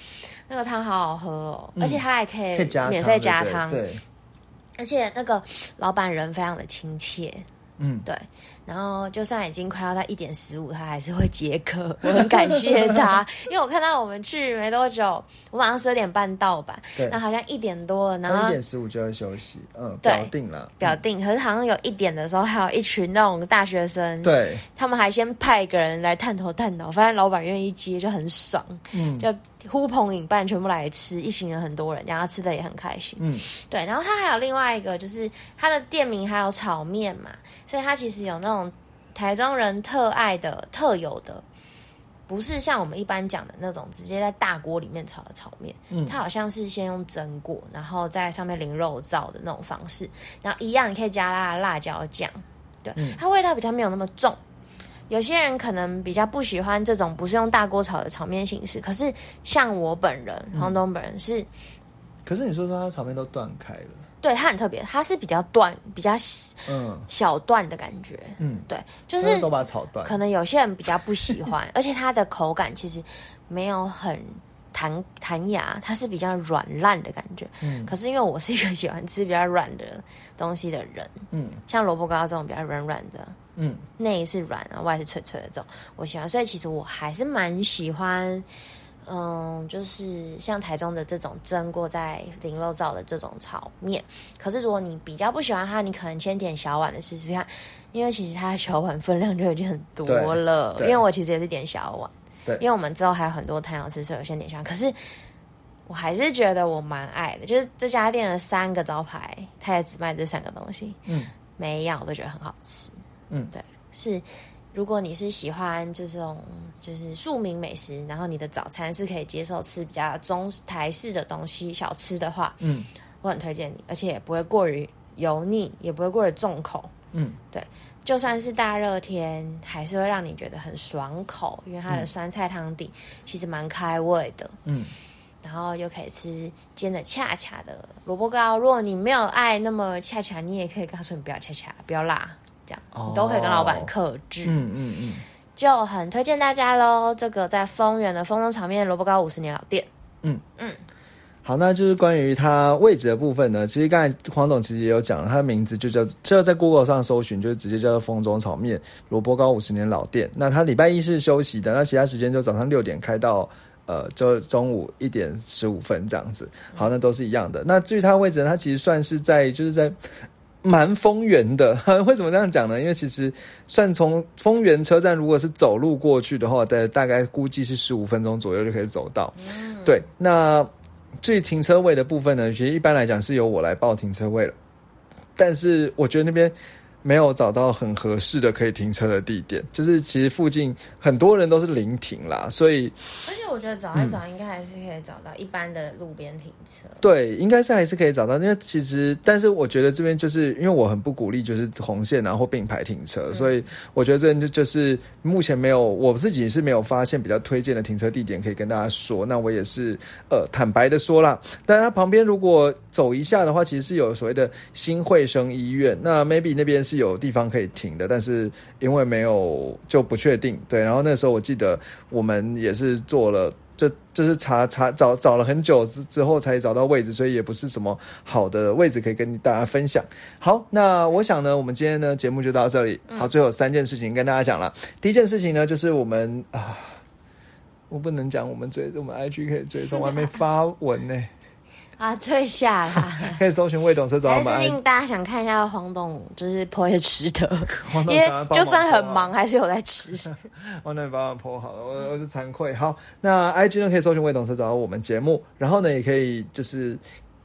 那个汤好好喝哦，而且它还可以免费加汤，对，而且那个老板人非常的亲切。嗯，对，然后就算已经快要到一点十五，他还是会接客，我很感谢他，因为我看到我们去没多久，我晚上十二点半到吧，对，那好像一点多了，然后一点十五就要休息，嗯，表定了，表定，可是好像有一点的时候，还有一群那种大学生，对，他们还先派一个人来探头探脑，发现老板愿意接，就很爽，嗯，就。呼朋引伴，全部来吃，一行人很多人，然后吃的也很开心。嗯，对。然后它还有另外一个，就是它的店名还有炒面嘛，所以它其实有那种台中人特爱的、特有的，不是像我们一般讲的那种直接在大锅里面炒的炒面。嗯，它好像是先用蒸过，然后在上面淋肉燥的那种方式，然后一样你可以加辣辣椒酱，对，它味道比较没有那么重。有些人可能比较不喜欢这种不是用大锅炒的炒面形式，可是像我本人黄东本人是，可是你说说他炒面都断开了，对他很特别，他是比较断，比较嗯小段的感觉，嗯，对，就是都把它炒断。可能有些人比较不喜欢，而且它的口感其实没有很弹弹牙，它是比较软烂的感觉。嗯，可是因为我是一个喜欢吃比较软的东西的人，嗯，像萝卜糕这种比较软软的。嗯，内是软啊，外是脆脆的这种，我喜欢。所以其实我还是蛮喜欢，嗯，就是像台中的这种蒸过在零肉燥的这种炒面。可是如果你比较不喜欢它，你可能先点小碗的试试看，因为其实它的小碗分量就已经很多了。因为我其实也是点小碗，对，因为我们之后还有很多太阳吃，所以我先点小。可是我还是觉得我蛮爱的，就是这家店的三个招牌，它也只卖这三个东西。嗯，每一样我都觉得很好吃。嗯，对，是如果你是喜欢这种就是庶民美食，然后你的早餐是可以接受吃比较中台式的东西小吃的话，嗯，我很推荐你，而且也不会过于油腻，也不会过于重口，嗯，对，就算是大热天，还是会让你觉得很爽口，因为它的酸菜汤底其实蛮开胃的，嗯，然后又可以吃煎的恰恰的萝卜糕。如果你没有爱那么恰恰，你也可以告诉你不要恰恰，不要辣。你都可以跟老板克制，嗯嗯嗯，就很推荐大家喽。这个在丰原的丰中场面萝卜糕五十年老店，嗯嗯，好，那就是关于它位置的部分呢。其实刚才黄董其实也有讲，它的名字就叫，就要在 Google 上搜寻，就是直接叫做丰中炒面萝卜糕五十年老店。那它礼拜一是休息的，那其他时间就早上六点开到呃，就中午一点十五分这样子。好，那都是一样的。那至于它的位置呢，它其实算是在，就是在。蛮丰原的，为什么这样讲呢？因为其实算从丰原车站，如果是走路过去的话，大大概估计是十五分钟左右就可以走到。对，那至于停车位的部分呢，其实一般来讲是由我来报停车位了，但是我觉得那边。没有找到很合适的可以停车的地点，就是其实附近很多人都是临停啦，所以而且我觉得找一找应该还是可以找到一般的路边停车。对，应该是还是可以找到，因为其实但是我觉得这边就是因为我很不鼓励就是红线然后并排停车，所以我觉得这边就就是目前没有我自己是没有发现比较推荐的停车地点可以跟大家说。那我也是呃坦白的说啦，但它旁边如果走一下的话，其实是有所谓的新会生医院，那 maybe 那边是。有地方可以停的，但是因为没有就不确定。对，然后那时候我记得我们也是做了，就就是查查找找了很久之之后才找到位置，所以也不是什么好的位置可以跟大家分享。好，那我想呢，我们今天呢节目就到这里。好，最后三件事情跟大家讲了。第一件事情呢，就是我们啊，我不能讲我们追我们 IG 可以追踪，我还没发文呢。啊，退下啦！可以搜寻魏董车找我们。最近大家想看一下黄董，就是剖些吃的，因为就算很忙，还是有在吃。黄董帮我剖好了，我我是惭愧。好，那 IG 呢可以搜寻魏董车找到我们节目，然后呢也可以就是。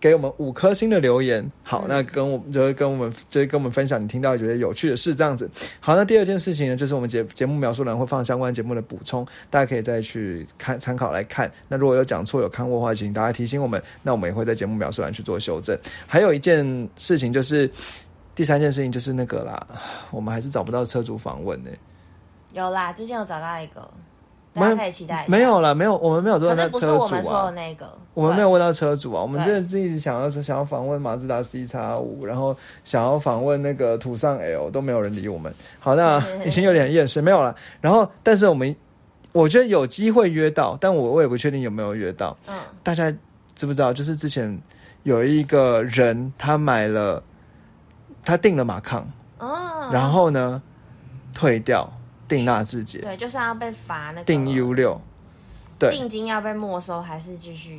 给我们五颗星的留言，好，那跟我们就是跟我们就是跟我们分享你听到觉得有趣的事，这样子。好，那第二件事情呢，就是我们节节目描述栏会放相关节目的补充，大家可以再去看参考来看。那如果有讲错有看过的话，请大家提醒我们，那我们也会在节目描述栏去做修正。还有一件事情就是第三件事情就是那个啦，我们还是找不到车主访问呢。有啦，最近有找到一个。大家可以期待。没有了，没有，我们没有问到车主啊。我们说的那个，我们没有问到车主啊。我们这自己想要是想要访问马自达 C 叉五，然后想要访问那个途上 L，都没有人理我们。好，那 已经有点厌世，没有了。然后，但是我们我觉得有机会约到，但我我也不确定有没有约到。嗯，大家知不知道？就是之前有一个人，他买了，他订了马抗，哦，然后呢退掉。定纳智捷，对，就算要被罚那个定 U 六，对，定金要被没收还是继续？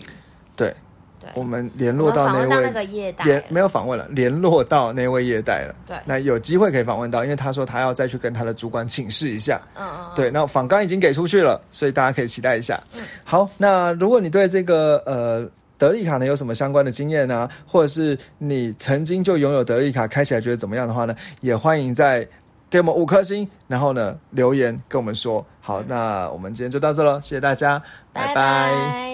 对，对，我们联络到那位那个业代，没有访问了，联络到那位业代了。对，那有机会可以访问到，因为他说他要再去跟他的主管请示一下。嗯嗯，对，那访刚已经给出去了，所以大家可以期待一下。嗯，好，那如果你对这个呃德利卡呢有什么相关的经验呢，或者是你曾经就拥有德利卡开起来觉得怎么样的话呢，也欢迎在。给我们五颗星，然后呢留言跟我们说。好，那我们今天就到这了，谢谢大家，拜拜。